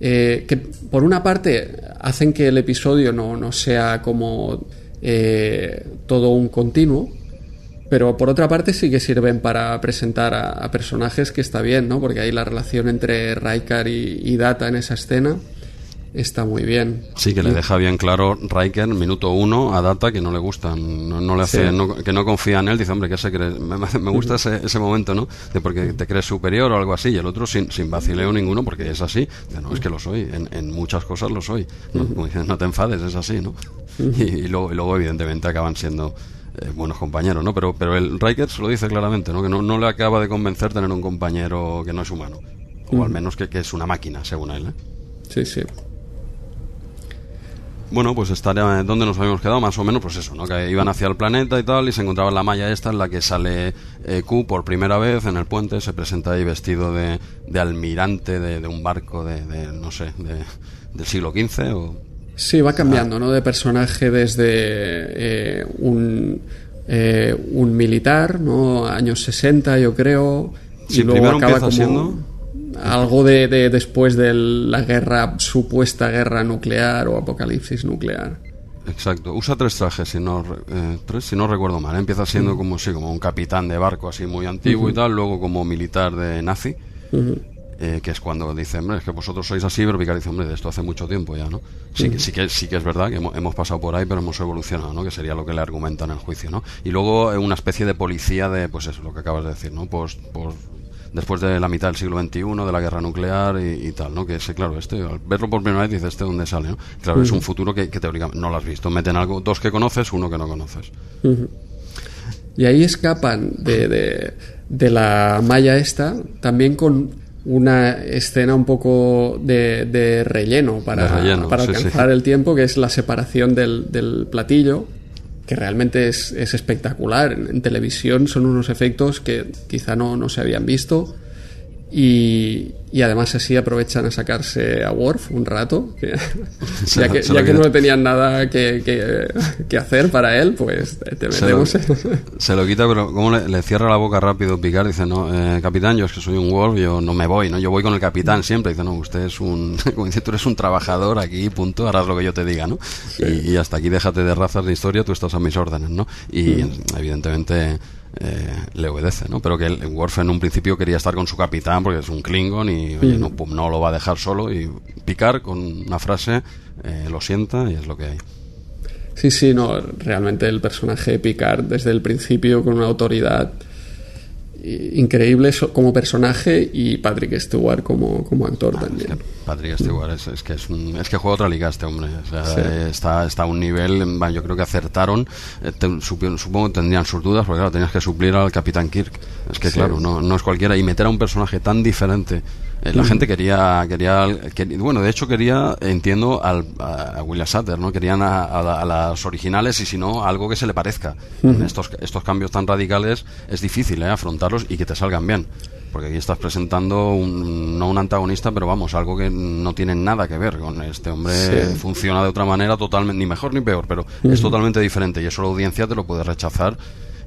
Eh, que por una parte hacen que el episodio no, no sea como eh, todo un continuo, pero por otra parte sí que sirven para presentar a, a personajes que está bien, ¿no? Porque ahí la relación entre Raikar y, y Data en esa escena está muy bien. Sí, que le deja bien claro Riker, minuto uno, a Data que no le gustan, no, no le hace, Sí. no- que no confía en él, dice, hombre, que se cree? Me, me gusta ese, ese momento, ¿no? De porque te crees superior o algo así, y el otro sin, sin vacileo ninguno, porque es así, dice, no, es que lo soy, en, en muchas cosas lo soy, no, no te enfades, es así, ¿no? Y, y luego, y luego, evidentemente, acaban siendo eh, buenos compañeros, ¿no? Pero, pero el Riker se lo dice claramente, ¿no? Que no, no le acaba de convencer tener un compañero que no es humano, o al menos que, que es una máquina, según él, ¿eh? Sí, sí. Bueno, pues estar eh, donde nos habíamos quedado, más o menos, pues eso, ¿no? Que iban hacia el planeta y tal, y se encontraban la malla esta en la que sale eh, Q por primera vez en el puente, se presenta ahí vestido de, de almirante de, de un barco de, de, no sé, de, del siglo XV o... Sí, va cambiando, ¿no? De personaje desde eh, un, eh, un militar, ¿no? Años 60, yo creo. Sí, y luego acaba como siendo- algo de, de después de la guerra, supuesta guerra nuclear o apocalipsis nuclear. Exacto, usa tres trajes, si no, eh, tres, si no recuerdo mal. ¿eh? Empieza siendo como, sí, como un capitán de barco así muy antiguo y tal, luego como militar de nazi, eh, que es cuando dice, hombre, es que vosotros sois así, pero Picard dice, hombre, de esto hace mucho tiempo ya, ¿no? Sí, que, sí, que, sí que es verdad que hemos, hemos pasado por ahí, pero hemos evolucionado, ¿no? Que sería lo que le argumentan en el juicio, ¿no? Y luego eh, una especie de policía de, pues eso, lo que acabas de decir, ¿no? Pues, pues después de la mitad del siglo XXI, de la guerra nuclear y, y tal, ¿no? Que ese, claro, este, al verlo por primera vez, dices, ¿este dónde sale, no? Claro, es un futuro que, que teóricamente no lo has visto. Meten algo, dos que conoces, uno que no conoces. Y ahí escapan de, de, de la malla esta también con una escena un poco de, de relleno para, De relleno, para sí, alcanzar sí. el tiempo, que es la separación del, del platillo, que realmente es, es espectacular. En, en televisión son unos efectos que quizá no, no se habían visto. Y, y además así aprovechan a sacarse a Worf un rato, que- Se ya que, ya que no tenían nada que, que- que hacer para él, pues te Se lo, metemos. se lo quita, pero como le, le cierra la boca rápido Picard, dice, no, eh, capitán, yo es que soy un Wolf, yo no me voy, ¿no? Yo voy con el capitán siempre. Dice, no, usted es un, como dice, tú eres un trabajador aquí, punto, harás lo que yo te diga, ¿no? Y, y hasta aquí déjate de razas de historia, tú estás a mis órdenes, ¿no? Y evidentemente eh, le obedece, ¿no? Pero que el Worf en un principio quería estar con su capitán porque es un Klingon y, oye, no, pues no lo va a dejar solo y Picard con una frase eh, lo sienta y es lo que hay. Sí, sí, no, realmente el personaje Picard desde el principio con una autoridad increíble como personaje y Patrick Stewart como, como actor Es también. que Patrick Stewart es, es que es, un- es que juega otra liga este hombre. O sea, Sí. eh, está, está a un nivel, yo creo que acertaron. eh, te- supongo que tendrían sus dudas, porque claro, tenías que suplir al Capitán Kirk. Es que Sí. claro, no, no es cualquiera. Y meter a un personaje tan diferente Eh, La gente quería, quería, quer- bueno, de hecho quería, entiendo, al, a, William Sutter, ¿no? Querían a, a a las originales y si no, algo que se le parezca. estos, estos cambios tan radicales es difícil, ¿eh? Afrontarlos y que te salgan bien. Porque aquí estás presentando un- no un antagonista, pero vamos, algo que no tiene nada que ver con este hombre. Sí. Funciona de otra manera totalmente, ni mejor ni peor, pero es totalmente diferente y eso la audiencia te lo puede rechazar.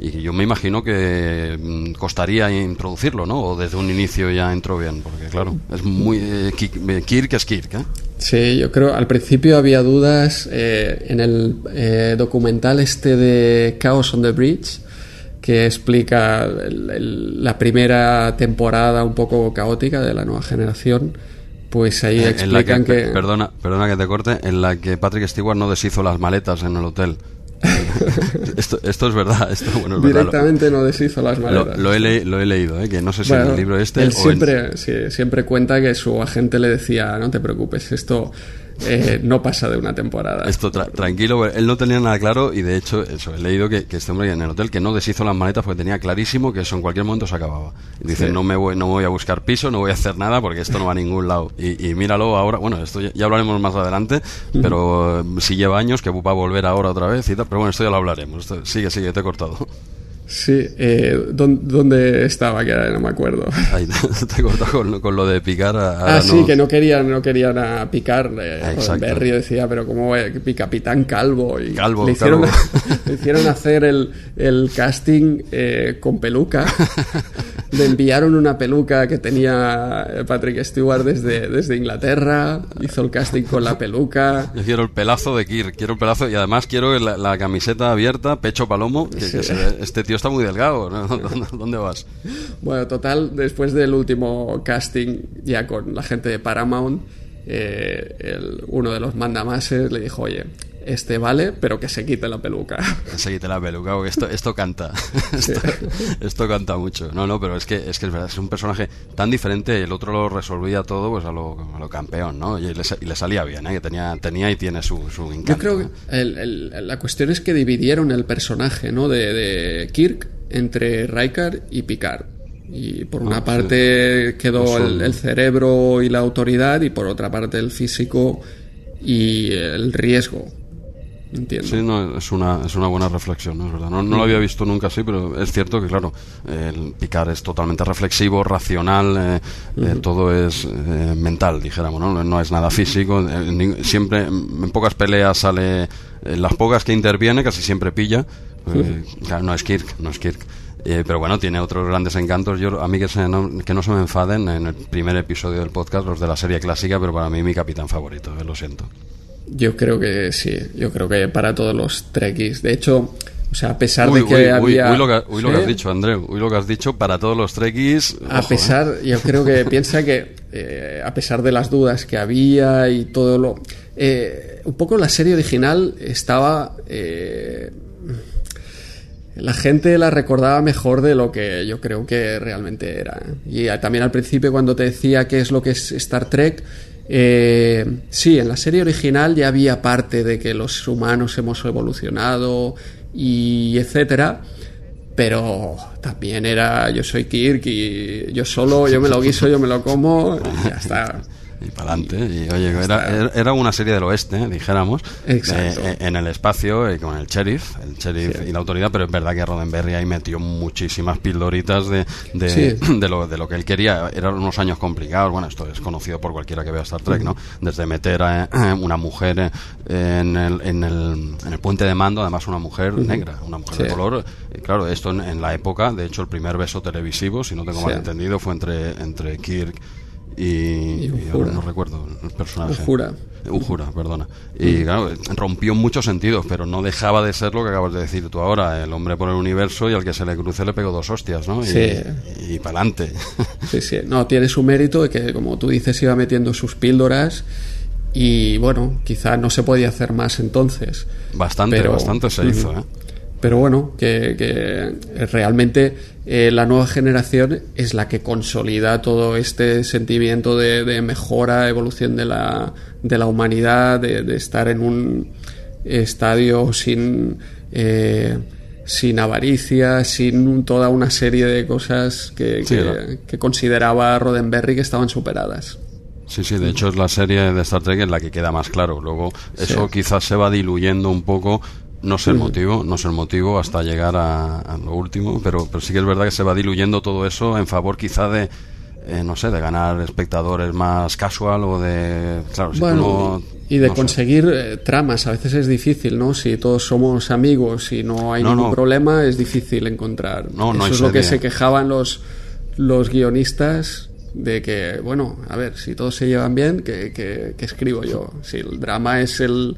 Y yo me imagino que mm, costaría introducirlo, ¿no? O desde un inicio ya entró bien, porque claro, es muy... eh, eh, Kirk es Kirk, ¿eh? Sí, yo creo, al principio había dudas eh, en el eh, documental este de Chaos on the Bridge, que explica el- el- la primera temporada un poco caótica de la nueva generación, pues ahí En la explican que... Perdona, perdona que te corte, en la que Patrick Stewart no deshizo las maletas en el hotel. esto, esto es verdad, esto bueno, es verdad. Directamente no deshizo las Lo, maletas. lo he, le- lo he leído, ¿eh? que no sé si en Bueno, el libro este él o en- siempre, sí, siempre cuenta que su agente le decía, no te preocupes, esto eh, no pasa de una temporada. Esto tra- tranquilo, él no tenía nada claro y de hecho eso he leído que, que este hombre en el hotel que no deshizo las maletas porque tenía clarísimo que eso en cualquier momento se acababa. Y dice, Sí. no me voy, no voy a buscar piso, no voy a hacer nada porque esto no va a ningún lado. Y, y míralo ahora, bueno, esto ya, ya hablaremos más adelante, pero eh, si lleva años que va a volver ahora otra vez y tal, pero bueno, esto ya lo hablaremos. Esto- sigue, sigue, te he cortado. Sí, eh, ¿dó- ¿dónde estaba? Que ahora no me acuerdo. Ahí te cortado con, lo- con lo de picar. a- Ah, sí, no- que no querían, no querían a picar. Eh, Exacto. Roddenberry decía, pero ¿cómo va a pi- Capitán Calvo? Y Calvo, le hicieron, calvo. le hicieron hacer el, el casting eh, con peluca. le enviaron una peluca que tenía eh, Patrick Stewart desde, desde Inglaterra. Hizo el casting con la peluca. Yo quiero el pelazo de Kirk, quiero el pelazo y además quiero la, la camiseta abierta, pecho palomo, que, que se ve- este tío está muy delgado, ¿no? ¿Dónde, dónde vas? Bueno, total, después del último casting, ya con la gente de Paramount, eh, el- uno de los mandamases le dijo, oye, este vale, pero que se quite la peluca. Seguite la peluca, porque esto, esto canta. Esto, esto canta mucho. No, no, pero es que, es que es verdad, es un personaje tan diferente, el otro lo resolvía todo pues a lo, a lo campeón, ¿no? Y le, sa- y le salía bien, ¿eh? Que tenía, tenía y tiene su, su encanto. Yo creo que el- el- la cuestión es que dividieron el personaje ¿no? de, de Kirk entre Riker y Picard. Y por una Ah, sí. parte quedó el, el cerebro y la autoridad y por otra parte el físico y el riesgo. Entiendo. Sí, no, es una, es una buena reflexión, ¿no? es verdad. No, no lo había visto nunca así, pero es cierto que, claro, el Picard es totalmente reflexivo, racional, eh, eh, todo es eh, mental, dijéramos, ¿no? No es nada físico. siempre, en pocas peleas sale, en las pocas que interviene, casi siempre pilla. claro, no es Kirk, no es Kirk. Eh, pero bueno, tiene otros grandes encantos. Yo, a mí que, se no, que no se me enfaden en el primer episodio del podcast, los de la serie clásica, pero para mí mi capitán favorito, eh, lo siento. Yo creo que sí, yo creo que para todos los trekkies. De hecho, o sea, a pesar Uy, de que uy, había... uy lo que, uy lo que ¿Sí? has dicho, Andreu. Uy lo que has dicho para todos los trekkies. A ojo, pesar, yo creo que piensa que eh, a pesar de las dudas que había y todo lo... eh, un poco la serie original estaba... eh, la gente la recordaba mejor de lo que yo creo que realmente era. Y eh, también al principio cuando te decía qué es lo que es Star Trek, eh, sí, en la serie original ya había parte de que los humanos hemos evolucionado y etcétera, pero también era yo soy Kirk y yo solo, yo me lo guiso, yo me lo como y ya está. Y para adelante. Y oye, era, era una serie del oeste, dijéramos. Exacto. eh, en el espacio, eh, con el sheriff, el sheriff Sí. y la autoridad, pero es verdad que Roddenberry ahí metió muchísimas pildoritas de, de, Sí. de lo, de lo que él quería. Eran unos años complicados. Bueno, esto es conocido por cualquiera que vea Star Trek, ¿no? Desde meter a eh, una mujer eh, en el, en, el, en el puente de mando, además una mujer negra, una mujer Sí. de color. Eh, Claro, esto en, en la época, de hecho, el primer beso televisivo, si no tengo mal entendido, fue entre, entre Kirk y, ahora no recuerdo el personaje. Uhura. Uhura, perdona. Y claro, rompió en muchos sentidos, pero no dejaba de ser lo que acabas de decir tú ahora, el hombre por el universo y al que se le cruce le pegó dos hostias, ¿no? Y, Sí. y para adelante. Sí, sí. No, tiene su mérito de que, como tú dices, iba metiendo sus píldoras y, bueno, quizá no se podía hacer más entonces. Bastante, Pero- bastante se hizo. ¿eh? Pero bueno, que, que realmente eh, la nueva generación es la que consolida todo este sentimiento de, de mejora, evolución de la, de la humanidad, de, de estar en un estadio sin, eh, sin avaricia, sin toda una serie de cosas que, Sí, que- que consideraba Roddenberry que estaban superadas. Sí, sí, de hecho es la serie de Star Trek en la que queda más claro. Luego eso quizás se va diluyendo un poco, no sé el motivo, no sé el motivo hasta llegar a, a lo último, pero, pero sí que es verdad que se va diluyendo todo eso en favor quizá de, eh, no sé, de ganar espectadores más casual o de... Claro, si Bueno, no- y de no conseguir eh, tramas, a veces es difícil, ¿no? Si todos somos amigos y no hay No, ningún problema, es difícil encontrar. No, no Eso es lo que se quejaban los, los guionistas de que, bueno, a ver, si todos se llevan bien, ¿qué, qué- qué escribo yo? Si el drama es el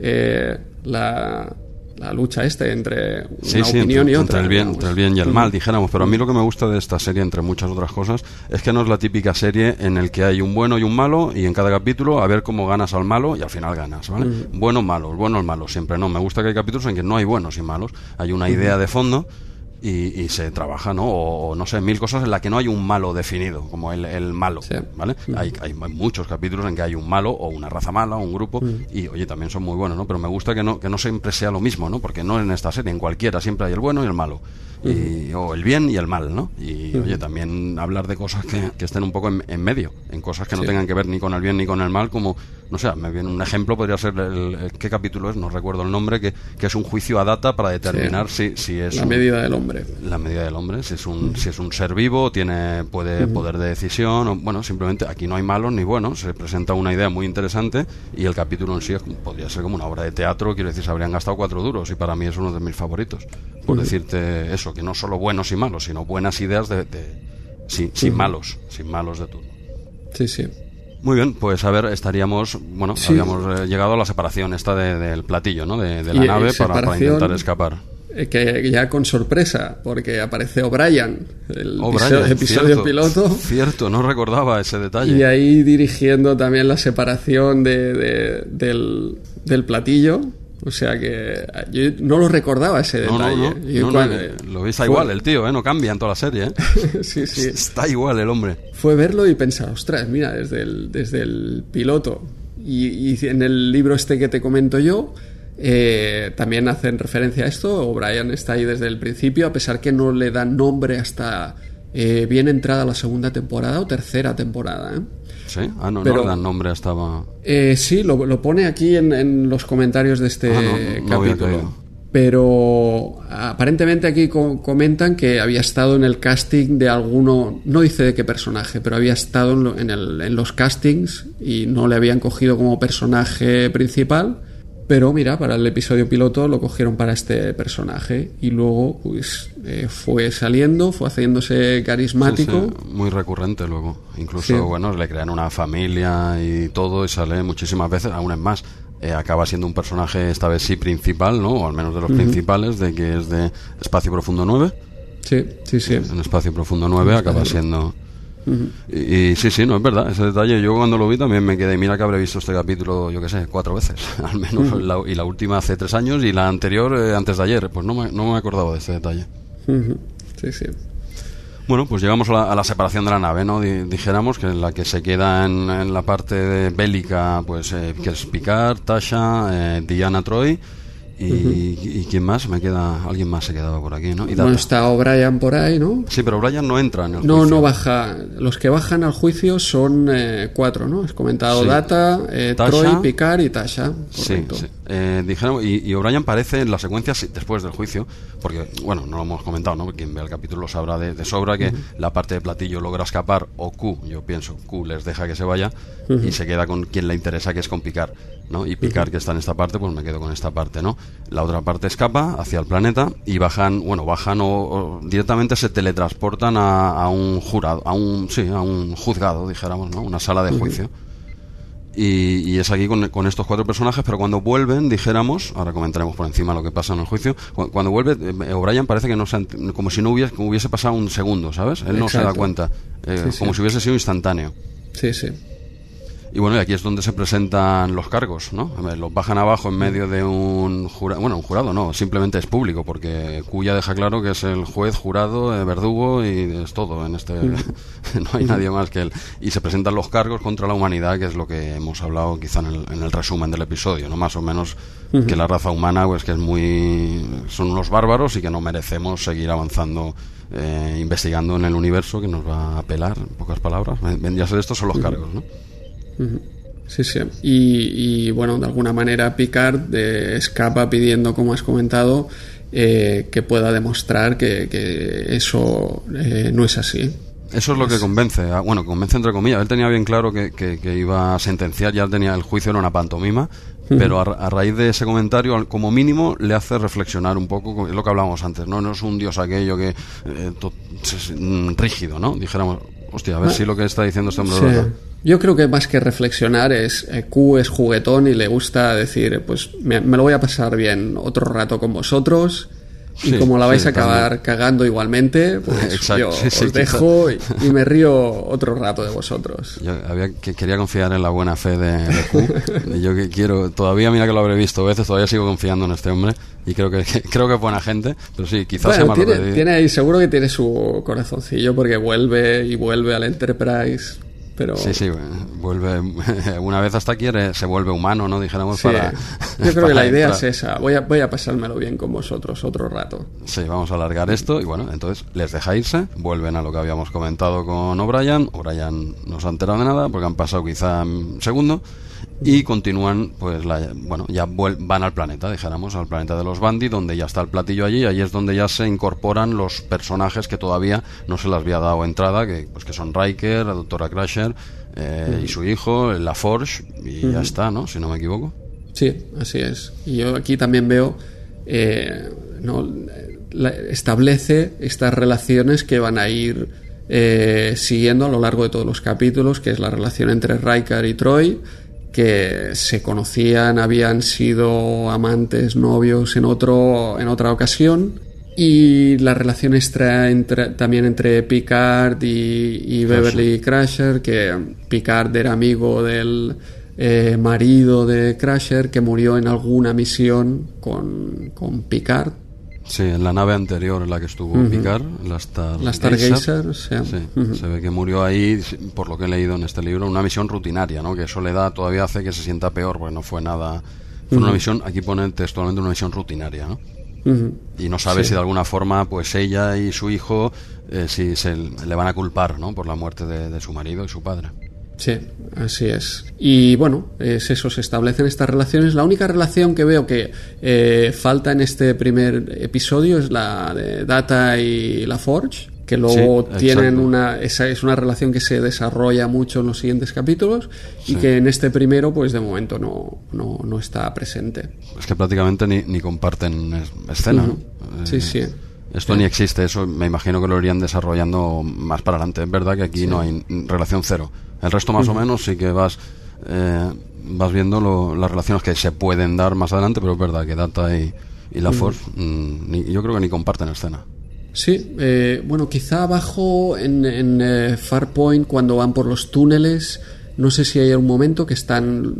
eh, la, la lucha este entre una Sí, sí, opinión entre, y otra. entre el bien, digamos. entre el bien y el mal, dijéramos. Pero a mí lo que me gusta de esta serie, entre muchas otras cosas, es que no es la típica serie en el que hay un bueno y un malo y en cada capítulo a ver cómo ganas al malo y al final ganas, ¿vale? Bueno, malo, el bueno, el malo, siempre no. Me gusta que hay capítulos en que no hay buenos y malos. Hay una idea de fondo y, y se trabaja, ¿no? O, no sé, mil cosas en las que no hay un malo definido, como el, el malo, Sí. ¿vale? Hay, hay muchos capítulos en que hay un malo o una raza mala o un grupo y, oye, también son muy buenos, ¿no? Pero me gusta que no, que no siempre sea lo mismo, ¿no? Porque no en esta serie, en cualquiera siempre hay el bueno y el malo. Y, o el bien y el mal, ¿no? Y oye, también hablar de cosas que, que estén un poco en, en medio, en cosas que no Sí. tengan que ver ni con el bien ni con el mal, como, no sé, me viene un ejemplo, podría ser el, el- ¿qué capítulo es? No recuerdo el nombre, que, que es un juicio a data para determinar si, si es La un- medida del hombre. la medida del hombre, si es un, si es un ser vivo, tiene puede poder de decisión, o, bueno, simplemente aquí no hay malos ni buenos, se presenta una idea muy interesante y el capítulo en sí es- podría ser como una obra de teatro, quiero decir, se habrían gastado cuatro duros y para mí es uno de mis favoritos, por decirte eso, que no solo buenos y malos, sino buenas ideas de, de- sin, sin malos, sin malos de todo. Sí, sí. Muy bien, pues a ver, estaríamos, bueno, Sí. habíamos eh, llegado a la separación esta de- del platillo, ¿no? De, de la Y, eh, nave para, intentar escapar. Eh, que ya con sorpresa, porque aparece O'Brien, el episodio, episodio cierto, piloto, Cierto, no recordaba ese detalle. y ahí dirigiendo también la separación de, de- del, del platillo. O sea que yo no lo recordaba ese detalle. no, no, no, cuando- lo ves fue- igual el tío, ¿eh? No cambia en toda la serie, ¿eh? sí, sí. Está igual el hombre. Fue verlo y pensar, ostras, mira, desde el, desde el piloto y, y en el libro este que te comento yo, eh, también hacen referencia a esto. O'Brien está ahí desde el principio, a pesar que no le dan nombre hasta eh, bien entrada la segunda temporada o tercera temporada. ¿eh? ¿Sí? Ah, no, Pero- no dan nombre, estaba... Eh, sí, lo, lo pone aquí en, en los comentarios de este Ah, no, no había capítulo. Pero aparentemente aquí co- comentan que había estado en el casting de alguno, no dice de qué personaje, pero había estado en, lo- en el- en los castings y no le habían cogido como personaje principal. Pero mira, para el episodio piloto lo cogieron para este personaje y luego pues eh, fue saliendo, fue haciéndose carismático. sí, muy recurrente luego. Incluso, Sí. bueno, le crean una familia y todo y sale muchísimas veces, aún es más. eh, acaba siendo un personaje, esta vez sí, principal, ¿no? O al menos de los principales, de que es de Espacio Profundo 9. Sí, sí, sí. En Espacio Profundo 9 acaba siendo... Y, y sí, sí, no es verdad, ese detalle. Yo cuando lo vi también me quedé, mira que habré visto este capítulo, yo qué sé, cuatro veces, al menos, la- y la última hace tres años y la anterior eh, antes de ayer. Pues no me, no me acordaba de este detalle. Sí, sí. Bueno, pues llegamos a la, a la separación de la nave, ¿no? Di- dijéramos que en la que se queda en, en la parte bélica, pues eh, que es Picard, Tasha, eh, Diana Troy y, y quién más, me queda, alguien más se quedaba por aquí, ¿no? Y No Data. está O'Brien por ahí, ¿no? Sí, pero Brian no entra en el No, juicio. no baja. Los que bajan al juicio son eh, cuatro, ¿no? Has comentado Sí. Data, eh. Troy, Picard y Tasha. Sí, Correcto. sí. Eh, dijeron, y, y O'Brien aparece en la secuencia después del juicio, porque, bueno, no lo hemos comentado, ¿no? Quien vea el capítulo sabrá de, de sobra que la parte de platillo logra escapar, o Q, yo pienso, Q les deja que se vaya, y se queda con quien le interesa, que es con Picard, ¿no? Y Picard, que está en esta parte, pues me quedo con esta parte, ¿no? La otra parte escapa hacia el planeta y bajan, bueno, bajan o, o directamente se teletransportan a, a un jurado, a un, sí, a un juzgado, dijéramos, ¿no? Una sala de juicio. Y, y es aquí con, con estos cuatro personajes, pero cuando vuelven, dijéramos, ahora comentaremos por encima lo que pasa en el juicio, cu- cuando vuelve, eh, O'Brien parece que no se, como si no hubiese, hubiese pasado un segundo, ¿sabes? Él no se da cuenta, eh, Sí, sí. como si hubiese sido instantáneo. Sí, sí. Y bueno, y aquí es donde se presentan los cargos, ¿no? Los bajan abajo en medio de un jurado, bueno, un jurado no, simplemente es público, porque Cuya deja claro que es el juez, jurado, eh, verdugo y es todo en este... no hay nadie más que él. Y se presentan los cargos contra la humanidad, que es lo que hemos hablado quizá en el, en el resumen del episodio, ¿no? Más o menos que la raza humana, pues que es muy... son unos bárbaros y que no merecemos seguir avanzando eh, investigando en el universo que nos va a pelar, en pocas palabras. Vendría a ser estos son los cargos, ¿no? Sí, sí. Y, bueno, de alguna manera Picard eh, escapa pidiendo, como has comentado, eh, que pueda demostrar que, eso eh, no es así. Eso es lo que convence, bueno, convence entre comillas. Él tenía bien claro que, que, iba a sentenciar, ya tenía el juicio, era una pantomima, pero a, raíz de ese comentario, como mínimo, le hace reflexionar un poco, es lo que hablábamos antes, ¿no? No es un dios aquello que mm, rígido, ¿no? Dijéramos, hostia, a ver ah. si lo que está diciendo este hombre yo creo que más que reflexionar es eh, Q es juguetón y le gusta decir, pues me, lo voy a pasar bien otro rato con vosotros y como la vais a acabar cagando igualmente, pues yo os dejo y, me río otro rato de vosotros. Yo había, que, quería confiar en la buena fe de, Q. yo que quiero, todavía mira que lo habré visto veces, todavía sigo confiando en este hombre y creo que, creo que es buena gente, pero sí, quizás sea tiene, tiene ahí, seguro que tiene su corazoncillo porque vuelve y vuelve al Enterprise Sí, sí, vuelve, una vez hasta quiere, se vuelve humano, ¿no? Dijéramos para... Yo creo que la idea es esa, voy a, voy a pasármelo bien con vosotros otro rato. Sí, vamos a alargar esto y bueno, entonces les deja irse, vuelven a lo que habíamos comentado con O'Brien, O'Brien no se ha enterado de nada porque han pasado quizá segundo y continúan, pues, bueno, ya van al planeta, dijéramos, al planeta de los Bandi, donde ya está el platillo allí, ahí es donde ya se incorporan los personajes que todavía no se les había dado entrada, que, pues, que son Riker, la doctora Crusher eh, y su hijo, la Forge, y ya está, ¿no? Si no me equivoco. Sí, así es. Y yo aquí también veo, eh, ¿no? establece estas relaciones que van a ir eh, siguiendo a lo largo de todos los capítulos, que es la relación entre Riker y Troy, que se conocían, habían sido amantes, novios en, otro, en otra ocasión. Y la relación extra entre, también entre Picard y, Beverly Crusher, que Picard era amigo del eh, marido de Crusher, que murió en alguna misión con, con Picard. Sí, en la nave anterior en la que estuvo Picard, la Stargazer. sí. Se ve que murió ahí, por lo que he leído en este libro, una misión rutinaria, ¿no? Que eso le da, todavía hace que se sienta peor, porque no fue nada... Fue una misión, aquí pone textualmente una misión rutinaria, ¿no? Y no sabe si de alguna forma, pues ella y su hijo, eh, si se le van a culpar, ¿no? Por la muerte de su marido y su padre. Sí, así es. Y bueno, es eso, se establecen estas relaciones. La única relación que veo que eh, falta en este primer episodio es la de Data y la Forge, que luego tienen una, esa es una relación que se desarrolla mucho en los siguientes capítulos y que en este primero, pues de momento no, no, no está presente. Es que prácticamente ni, ni comparten escena, ¿no? Sí, eh, sí. Esto ni existe, eso me imagino que lo irían desarrollando más para adelante. Es verdad que aquí no hay relación cero. El resto más o menos sí que vas eh, vas viendo las relaciones que se pueden dar más adelante, pero es verdad que Data y, la Force mm, yo creo que ni comparten escena. Sí, eh, bueno, quizá abajo en, en eh, Farpoint cuando van por los túneles, no sé si hay un momento que están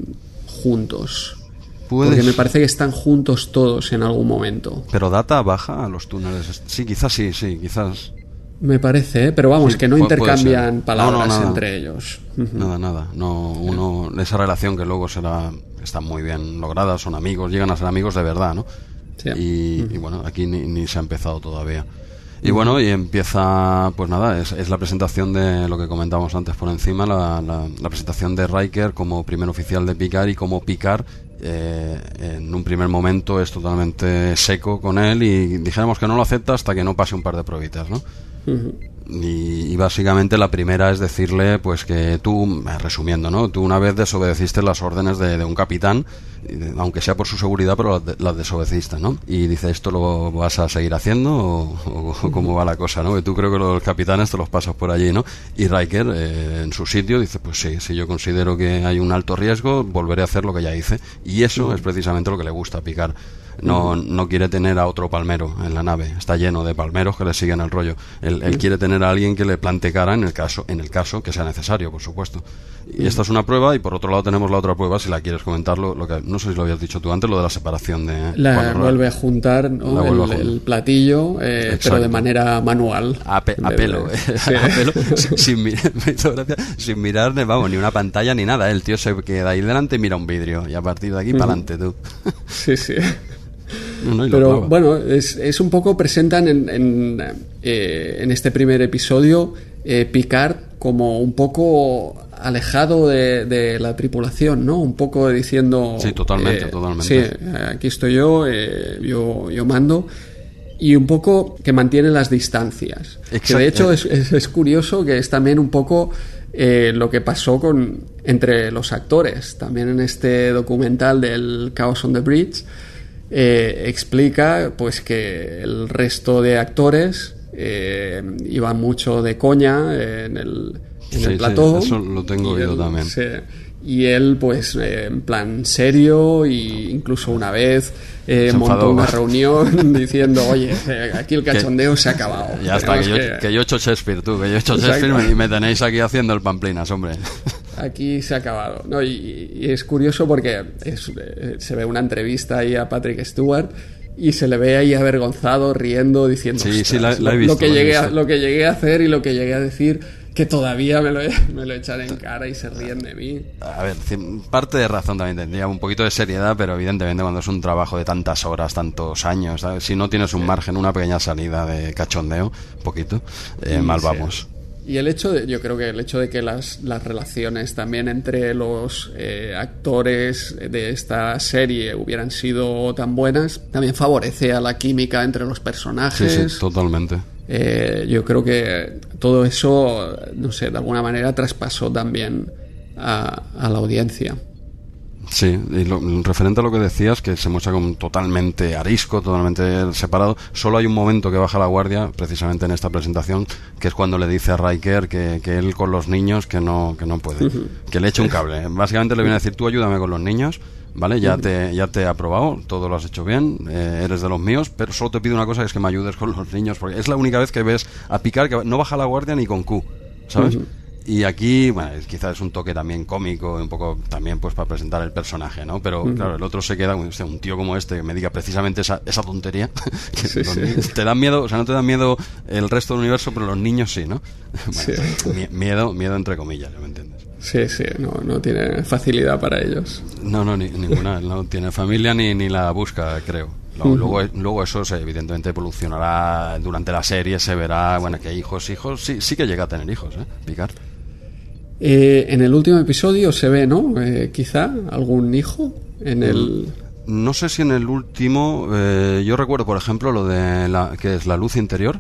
juntos. Porque me parece que están juntos todos en algún momento. Pero Data baja a los túneles. Sí, quizás sí, sí, quizás. Me parece, ¿eh? pero vamos, que no intercambian palabras entre ellos. Nada, nada. No, uno, esa relación que luego será, está muy bien lograda, son amigos, llegan a ser amigos de verdad, ¿no? Y, bueno, aquí ni, se ha empezado todavía. Y bueno, y empieza, pues nada, es, la presentación de lo que comentábamos antes por encima, la, la, presentación de Riker como primer oficial de Picard y como Picard eh, en un primer momento es totalmente seco con él y dijéramos que no lo acepta hasta que no pase un par de probitas, ¿no? Y, básicamente la primera es decirle pues que tú, resumiendo, ¿no? Tú una vez desobedeciste las órdenes de, un capitán, aunque sea por su seguridad, pero las, desobedeciste, ¿no? Y dice, ¿esto lo vas a seguir haciendo o, cómo va la cosa, ¿no? Que tú creo que los capitanes te los pasas por allí, ¿no? Y Riker, eh, en su sitio, dice, pues sí, si yo considero que hay un alto riesgo, volveré a hacer lo que ya hice. Y eso es precisamente lo que le gusta a Picar no, no quiere tener a otro palmero en la nave. Está lleno de palmeros que le siguen el rollo. Él, él quiere tener a alguien que le plante cara en el caso, en el caso que sea necesario, por supuesto. Y esta es una prueba, y por otro lado tenemos la otra prueba, si la quieres comentarlo, lo que no sé si lo habías dicho tú antes, lo de la separación de. La vuelve a juntar ¿no? La vuelve a el, juntar. el platillo, eh, pero de manera manual. A, pe- pelo, de- eh, Sí. a pelo, sin, sin mi- me hizo gracia, sin mirar, vamos, ni una pantalla ni nada. El tío se queda ahí delante y mira un vidrio. Y a partir de aquí, para adelante tú. Sí, sí. No, Pero bueno, es, es un poco presentan en, en, eh, en este primer episodio eh, Picard como un poco alejado de, de la tripulación, ¿no? Un poco diciendo... Sí, totalmente, eh, totalmente. Sí, aquí estoy yo, eh, yo, yo mando. Y un poco que mantiene las distancias. Que Exacto. de hecho es, es- es curioso que es también un poco eh, lo que pasó con entre los actores. También en este documental del Chaos on the Bridge eh, explica pues que el resto de actores eh, iban mucho de coña en el, en Sí, el sí, plató. eso lo tengo Y oído él, también. sí, y él, pues, eh, en plan serio, y incluso una vez eh, Se montó una reunión diciendo, oye, eh, aquí el cachondeo se ha acabado. Ya está, que yo, Tenemos que yo he hecho Shakespeare, tú, que yo he hecho Exacto. Shakespeare y me tenéis aquí haciendo el pamplinas, hombre. Aquí se ha acabado. No, y, y es curioso porque es- eh, se ve una entrevista ahí a Patrick Stewart y se le ve ahí avergonzado, riendo, diciendo Sí, sí, la- "Ostras, la he lo- visto, lo, que la he llegué a, visto". lo que llegué a hacer y lo que llegué a decir que todavía me lo, me lo echan en cara y se ríen de mí. A ver, parte de razón también tendría, un poquito de seriedad, pero evidentemente cuando es un trabajo de tantas horas, tantos años, ¿sabes? si no tienes un margen, una pequeña salida de cachondeo, un poquito, eh, mal Sí. Y el hecho de, yo creo que el hecho de que las, las relaciones también entre los eh, actores de esta serie hubieran sido tan buenas, también favorece a la química entre los Sí, personajes. sí, totalmente. Eh, yo creo que todo eso, no sé, de alguna manera traspasó también a, a la audiencia. Sí, y lo, referente a lo que decías, que se muestra como totalmente arisco, totalmente separado, solo hay un momento que baja la guardia, precisamente en esta presentación, que es cuando le dice a Riker que, que él con los niños que no, que no puede, que le eche un cable. Básicamente le viene a decir, tú ayúdame con los niños, ¿vale? Ya te, ya te he aprobado, todo lo has hecho bien, eh, eres de los míos, pero solo te pido una cosa, que es que me ayudes con los niños, porque es la única vez que ves a Picar que no baja la guardia ni con Q, ¿sabes? Y aquí, bueno, quizás es un toque también cómico, un poco también pues para presentar el personaje, ¿no? Pero claro, el otro se queda, un tío como este que me diga precisamente esa, esa tontería, que Sí, los sí. niños- te dan miedo, o sea, no te dan miedo el resto del universo, pero los niños sí, ¿no? Sí. Bueno, miedo, miedo entre comillas, ¿ya me entiendes? Sí, sí, no, no tiene facilidad para ellos. No, no, ni- ninguna, no tiene familia ni, ni la busca, creo. Luego, luego, luego eso se, evidentemente evolucionará durante la serie, se verá, bueno, que hijos, hijos, sí, sí que llega a tener hijos, ¿eh? Picard. Eh, en el último episodio se ve, ¿no? Eh, quizá algún hijo en el... No sé si en el último, eh, yo recuerdo, por ejemplo, lo de la que es la luz interior.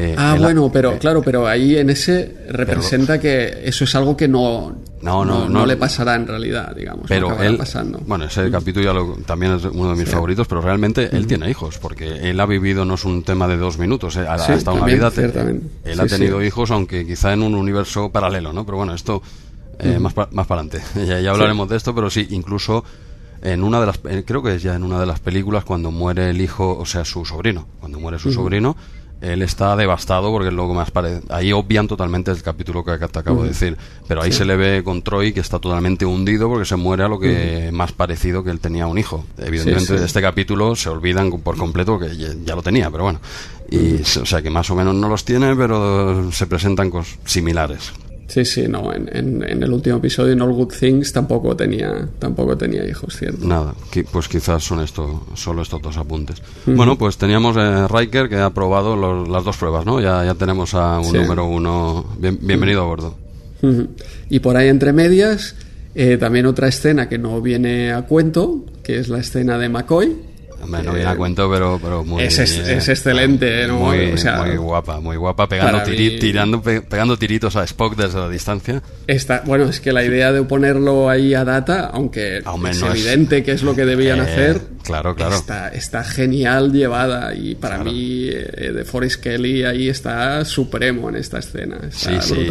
Eh, Ah, bueno, pero eh, claro, pero ahí en ese representa que eso es algo que no, No, no, no. le pasará en realidad, digamos. pero él, pasando. bueno, ese capítulo ya lo- también es uno de mis favoritos, pero realmente él tiene hijos, porque él ha vivido no es un tema de dos minutos, eh, ha, Sí, ha estado una vida, ciertamente. él Sí, ha tenido hijos, aunque quizá en un universo paralelo, ¿no? Pero bueno, esto eh, más pa- más para adelante, ya, ya hablaremos de esto, pero sí, incluso en una de las, creo que es ya en una de las películas cuando muere el hijo, o sea, su sobrino, cuando muere su sobrino, él está devastado porque es lo que más parece. Ahí obvian totalmente el capítulo que te acabo de decir, pero ahí se le ve con Troy que está totalmente hundido porque se muere a lo que más parecido que él tenía un hijo. Evidentemente, Sí, sí. de este capítulo se olvidan por completo que ya, ya lo tenía, pero bueno. Y, o sea, que más o menos no los tiene, pero se presentan cosas similares. Sí, sí, no, en, en- en el último episodio, en All Good Things, tampoco tenía, tampoco tenía hijos, ¿cierto? Nada, pues quizás son esto, solo estos dos apuntes. Bueno, pues teníamos eh, Riker que ha aprobado los- las dos pruebas, ¿no? Ya, ya tenemos a un Sí. número uno. Bien- bienvenido a bordo. Y por ahí entre medias, eh, también otra escena que no viene a cuento, que es la escena de McCoy. Hombre, no viene a cuento, pero, pero muy. es es excelente, ¿no? Muy, O sea, muy guapa, muy guapa, pegando, para tiri- mí- tirando, pe- pegando tiritos a Spock desde la distancia. Está, bueno, es que la idea de ponerlo ahí a data, aunque Hombre, es no es- evidente que es lo que debían Eh, hacer, claro, claro. Está, está genial llevada y para Claro. mí eh, de Forrest Kelly ahí está supremo en esta escena, está Sí, sí.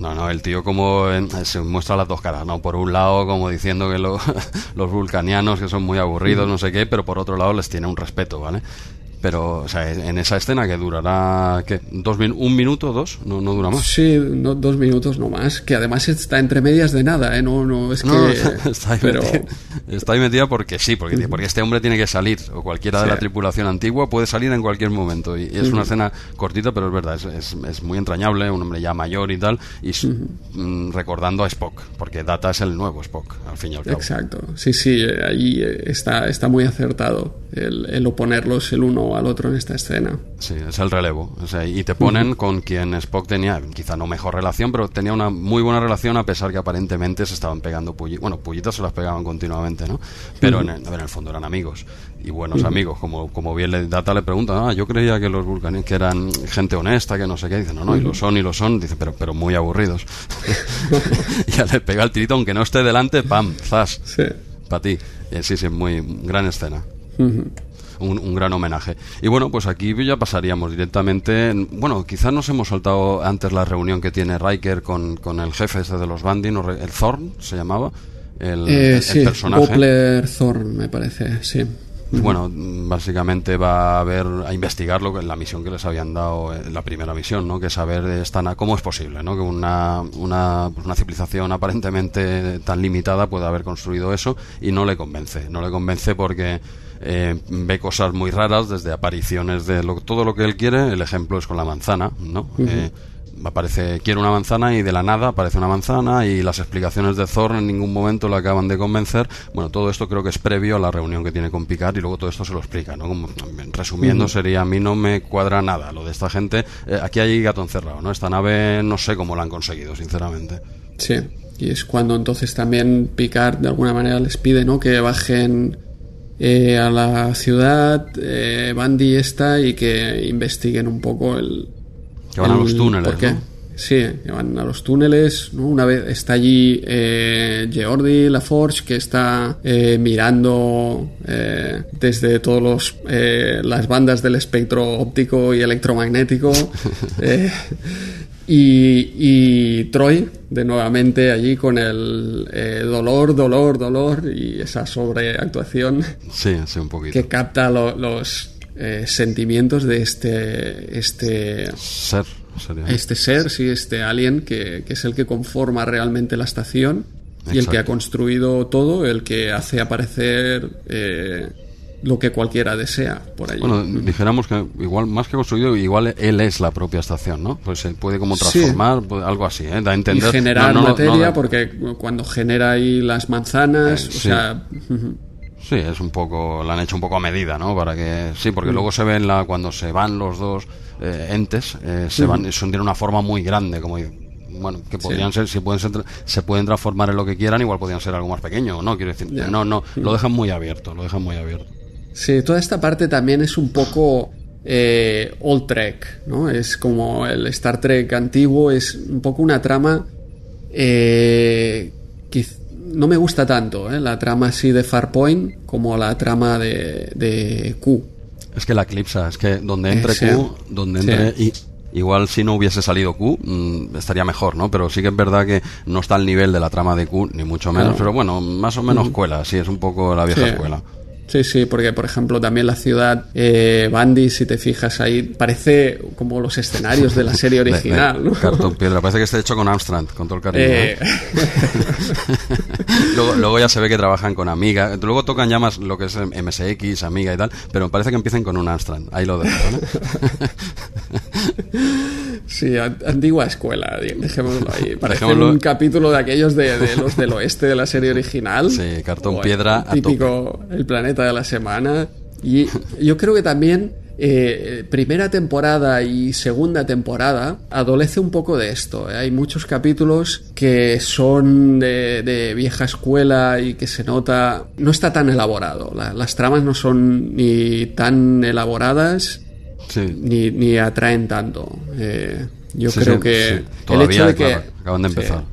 No, no, el tío como se muestra las dos caras, ¿no? Por un lado como diciendo que los vulcanianos que son muy aburridos, no sé qué, pero por otro lado les tiene un respeto, ¿vale? Pero, o sea, en esa escena que durará, ¿qué? ¿Dos ¿Un minuto dos? No, no dura más. Sí, no, dos minutos no más. Que además está entre medias de nada, ¿eh? No, no, es que... está, ahí pero... metida, está ahí metida porque sí, porque, porque este hombre tiene que salir, o cualquiera de la tripulación antigua puede salir en cualquier momento. Y, es una escena cortita, pero es verdad, es, es, muy entrañable, un hombre ya mayor y tal, y mm, recordando a Spock, porque Data es el nuevo Spock, al fin y al cabo. Exacto, sí, sí, ahí está, está muy acertado el, el oponerlos el uno al otro en esta escena. Sí, es el relevo. y te ponen con quien Spock tenía, quizá no mejor relación, pero tenía una muy buena relación a pesar que aparentemente se estaban pegando pullitas. Bueno, pullitas se las pegaban continuamente, ¿no? Pero en, el, fondo eran amigos y buenos amigos. Como, como bien le, Data le pregunta, ah, yo creía que los vulcanes que eran gente honesta, que no sé qué. Dice, no, no, y lo son, y lo son. Dice, pero, pero muy aburridos. ya le pega el tirito, aunque no esté delante, pam, zas. Sí. Para ti. Eh, sí, sí, muy gran escena un, gran homenaje. Y bueno, pues aquí ya pasaríamos directamente. Bueno, quizás nos hemos saltado antes la reunión que tiene Riker con, con el jefe ese de los Bandin, el Thorn se llamaba. El, eh, sí, personaje. Thorn, me parece, sí. Bueno, básicamente va a ver a investigar lo que la misión que les habían dado en la primera misión, ¿no? Que saber esta, cómo es posible, ¿no? Que una, una, pues una civilización aparentemente tan limitada pueda haber construido eso y no le convence. No le convence porque eh, ve cosas muy raras, desde apariciones de todo lo que él quiere. El ejemplo es con la manzana, ¿no? Eh, aparece, quiere una manzana y de la nada aparece una manzana y las explicaciones de Thor en ningún momento le acaban de convencer. Bueno, todo esto creo que es previo a la reunión que tiene con Picard y luego todo esto se lo explica, ¿no? Como, resumiendo, sería a mí no me cuadra nada lo de esta gente. Eh, aquí hay gato encerrado, ¿no? Esta nave no sé cómo la han conseguido, sinceramente. Sí, y es cuando entonces también Picard de alguna manera les pide, ¿no? Que bajen eh, a la ciudad, eh, Bandy está y que investiguen un poco el... Que van a los túneles, Sí, que van a los túneles. Una vez está allí eh, Geordi LaForge, que está eh, mirando desde todos los las bandas del espectro óptico y electromagnético. Y, Troy, de nuevamente allí con el eh, dolor, dolor, dolor y esa sobreactuación. Sí, sí, un poquito. Que capta los eh, sentimientos de este. este ser. Este ser, sí, este alien que, es el que conforma realmente la estación y el que ha construido todo, el que hace aparecer. Eh, lo que cualquiera desea por allí. Bueno, dijéramos que igual más que construido, igual él es la propia estación, ¿no? Pues se puede como transformar, algo así, ¿eh? Da a entender. Y generar materia, porque cuando genera ahí las manzanas, o sea. Sí, es un poco, la han hecho un poco a medida, ¿no? Para que, sí, porque mm. luego se ven la, cuando se van los dos eh, entes, eh, se van, son de una forma muy grande, como bueno, que podrían ser, si pueden ser, se pueden transformar en lo que quieran, igual podrían ser algo más pequeño, ¿no? Quiero decir, no, no, lo dejan muy abierto, lo dejan muy abierto. Sí, toda esta parte también es un poco eh, Old Trek, ¿no? Es como el Star Trek antiguo, es un poco una trama eh, que no me gusta tanto, ¿eh? la trama así de Farpoint como la trama de, Q. Es que la eclipsa, es que donde entre Q, donde entre y igual si no hubiese salido Q mm, estaría mejor, ¿no? Pero sí que es verdad que no está al nivel de la trama de Q, ni mucho menos, pero bueno, más o menos cuela, sí, es un poco la vieja escuela. Sí, sí, porque por ejemplo también la ciudad eh, Bandy, si te fijas ahí, parece como los escenarios de la serie original. ¿no? Cartón piedra, parece que está hecho con Amstrad, con todo el cariño. ¿eh? luego, luego, ya se ve que trabajan con Amiga, luego tocan ya más lo que es MSX, Amiga y tal, pero parece que empiecen con un Amstrad, ahí lo dejo. ¿no? Sí, antigua escuela, dejémoslo ahí. Parece un capítulo de aquellos de, los del oeste de la serie original. Sí, cartón piedra. típico, el planeta de la semana. Y yo creo que también eh, primera temporada y segunda temporada adolece un poco de esto. ¿eh? Hay muchos capítulos que son de, vieja escuela y que se nota... No está tan elaborado. las tramas no son ni tan elaboradas ni, ni, atraen tanto. Eh, yo creo que el hecho de que acaban de empezar.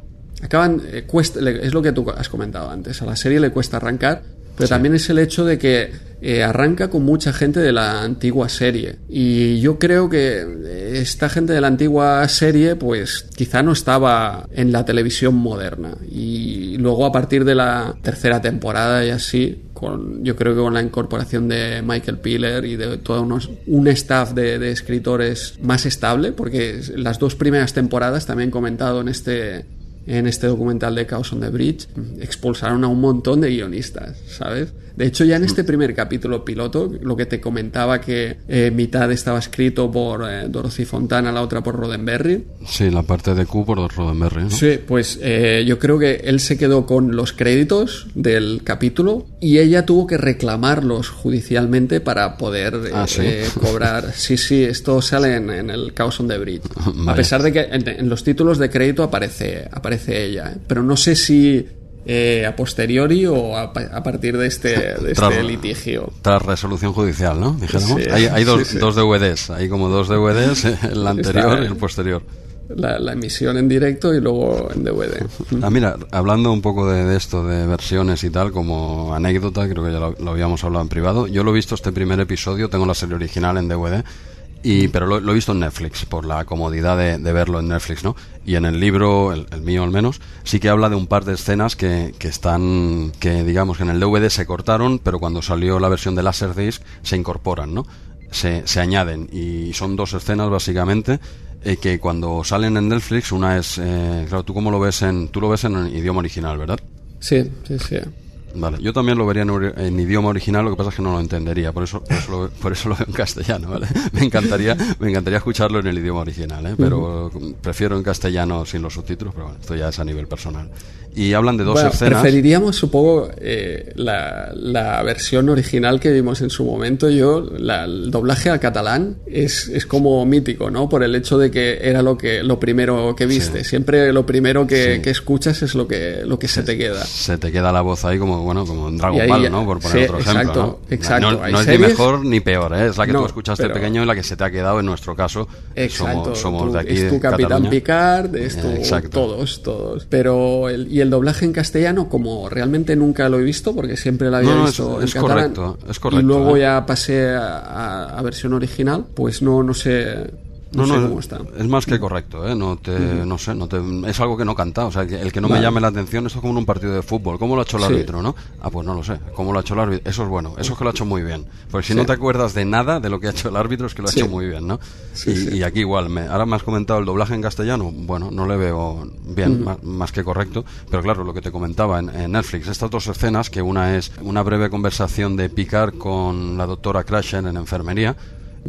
acaban, eh, cuesta, es lo que tú has comentado antes. A la serie le cuesta arrancar pero también es el hecho de que eh, arranca con mucha gente de la antigua serie. Y yo creo que esta gente de la antigua serie, pues quizá no estaba en la televisión moderna. Y luego a partir de la tercera temporada y así, con, yo creo que con la incorporación de Michael Piller y de todo unos, un staff de, de escritores más estable, porque las dos primeras temporadas, también comentado en este en este documental de Chaos on the Bridge, expulsaron a un montón de guionistas, ¿sabes? De hecho, ya en este primer capítulo piloto, lo que te comentaba que eh, mitad estaba escrito por eh, Dorothy Fontana, la otra por Roddenberry. Sí, la parte de Q por Roddenberry. ¿no? Sí, pues eh, yo creo que él se quedó con los créditos del capítulo y ella tuvo que reclamarlos judicialmente para poder Ah, ¿sí? cobrar. Sí, sí, esto sale en, en el Chaos on the Bridge. A pesar de que en, en los títulos de crédito aparece, aparece ella, ¿eh? pero no sé si eh, a posteriori o a, pa- a partir de este, de Tras- este litigio. Tras resolución judicial, ¿no? Dijéramos. Sí, hay hay dos, sí, sí. dos DVDs, hay como dos DVDs, el anterior Está- y el posterior. La, la emisión en directo y luego en DVD. Ah, mira, hablando un poco de, de esto, de versiones y tal, como anécdota, creo que ya lo, lo habíamos hablado en privado. Yo lo he visto este primer episodio, tengo la serie original en DVD, y, pero lo, he visto en Netflix, por la comodidad de, verlo en Netflix, ¿no? Y en el libro, el, el mío al menos, sí que habla de un par de escenas que, que están, que digamos que en el DVD se cortaron, pero cuando salió la versión de Laserdisc se incorporan, ¿no? Se, se añaden, y son dos escenas básicamente eh, que cuando salen en Netflix, una es, eh, claro, tú cómo lo ves en, tú lo ves en idioma original, ¿verdad? Sí, sí, sí. Vale, yo también lo vería en, en idioma original, lo que pasa es que no lo entendería, por eso, por eso, lo, por eso lo veo en castellano, ¿vale? Me encantaría, me encantaría escucharlo en el idioma original, ¿eh? Pero prefiero en castellano sin los subtítulos, pero bueno, esto ya es a nivel personal. Y hablan de dos Bueno, escenas. preferiríamos, supongo, eh, la, la versión original que vimos en su momento. Yo, la- el doblaje al catalán es, es como mítico, ¿no? Por el hecho de que era lo que lo primero que viste. Siempre lo primero que, Sí. que escuchas es lo que, lo que se te queda. Se te queda la voz ahí como, bueno, como en Dragon ahí- Ball, ¿no? Por poner sí, otro ejemplo, exacto, ¿no? exacto. No, es ni mejor ni peor, ¿eh? Es la que tú escuchaste pero- pequeño y la que se te ha quedado en nuestro caso. Exacto. Somos, somos tú- de aquí, es de tu Capitán Cataluña. Picard, es tu, Eh, exacto. todos, todos. Pero el, y el doblaje en castellano, como realmente nunca lo he visto, porque siempre lo había visto es- en es catalán, correcto, es correcto, y luego ¿eh? ya pasé a, a- a versión original, pues no, no sé, no, sé cómo está. Es más que correcto, ¿eh? No te, no sé, no te, es algo que no canta, o sea, el que no me llame la atención, esto es como en un partido de fútbol, ¿cómo lo ha hecho el Sí. árbitro, no? Ah, pues no lo sé, ¿cómo lo ha hecho el árbitro? Eso es bueno, eso es que lo ha hecho muy bien. Porque si Sí. no te acuerdas de nada de lo que ha hecho el árbitro, es que lo ha Sí. hecho muy bien, ¿no? Sí, y, sí. y aquí igual, me, ahora me has comentado el doblaje en castellano, bueno, no le veo bien, más, más que correcto, pero claro, lo que te comentaba en, en Netflix, estas dos escenas, que una es una breve conversación de Picard con la doctora Crasher en enfermería,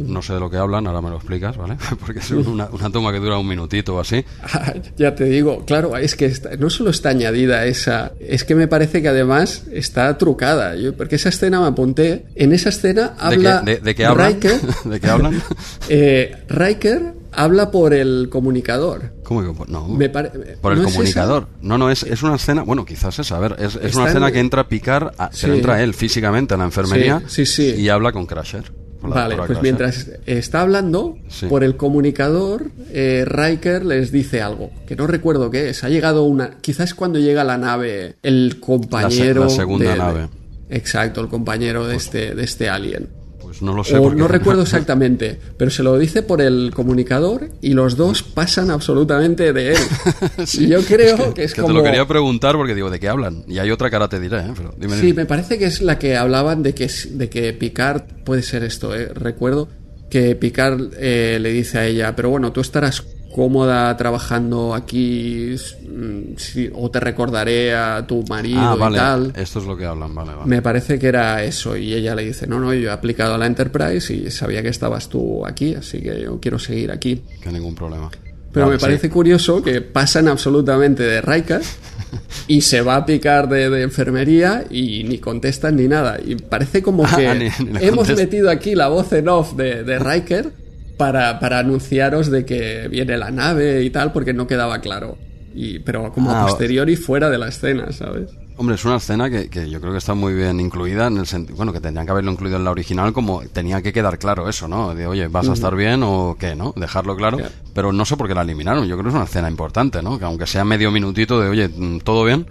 no sé de lo que hablan, ahora me lo explicas, ¿vale? Porque es una, una toma que dura un minutito o así. Ya te digo, claro, es que está- no solo está añadida esa, es que me parece que además está trucada. Yo, porque esa escena me apunté, en esa escena ¿De habla qué, de, de qué hablan? Riker, ¿De qué hablan? eh, Riker habla por el comunicador. ¿Cómo que por- no? Me pare- por el ¿no es comunicador. No, no, es, es una escena, bueno, quizás es, a ver, es, es una escena en- que entra a picar, a- pero Sí. entra él físicamente a la enfermería sí, sí. y habla con Crasher. La Vale, pues mientras está hablando, Sí. por el comunicador, eh, Riker les dice algo, que no recuerdo qué es. Ha llegado una. Quizás cuando llega la nave, el compañero. la segunda de- de- nave. exacto, el compañero de este, de este alien. Pues no lo sé. O no recuerdo exactamente, pero se lo dice por el comunicador y los dos pasan absolutamente de él. y yo creo que es que como. te lo quería preguntar porque digo, ¿de qué hablan? Y hay otra que ahora te diré, ¿eh? Pero dime, Sí, dime. me parece que es la que hablaban de que, de que Picard puede ser esto, ¿eh? recuerdo que Picard eh, le dice a ella, pero bueno, tú estarás cómoda trabajando aquí mm, sí, o te recordaré a tu marido Ah, y tal. Esto es lo que hablan, vale, vale. Me parece que era eso y ella le dice, no, no, yo he aplicado a la Enterprise y sabía que estabas tú aquí, así que yo quiero seguir aquí. Que ningún problema. Pero me sí. parece curioso que pasan absolutamente de Riker y se va a picar de, de enfermería y ni contestan ni nada. Y parece como Ah, que ni- ni le hemos metido aquí la voz en off de, de Riker para, para anunciaros de que viene la nave y tal, porque no quedaba claro. Y, pero como Ah, a posteriori fuera de la escena, ¿sabes? Hombre, es una escena que, que yo creo que está muy bien incluida en el sentido, bueno, que tendrían que haberlo incluido en la original como tenía que quedar claro eso, ¿no? De, oye, ¿vas a estar bien o qué, no? Dejarlo claro. Pero no sé por qué la eliminaron. Yo creo que es una escena importante, ¿no? Que aunque sea medio minutito de, oye, mm, ¿todo bien?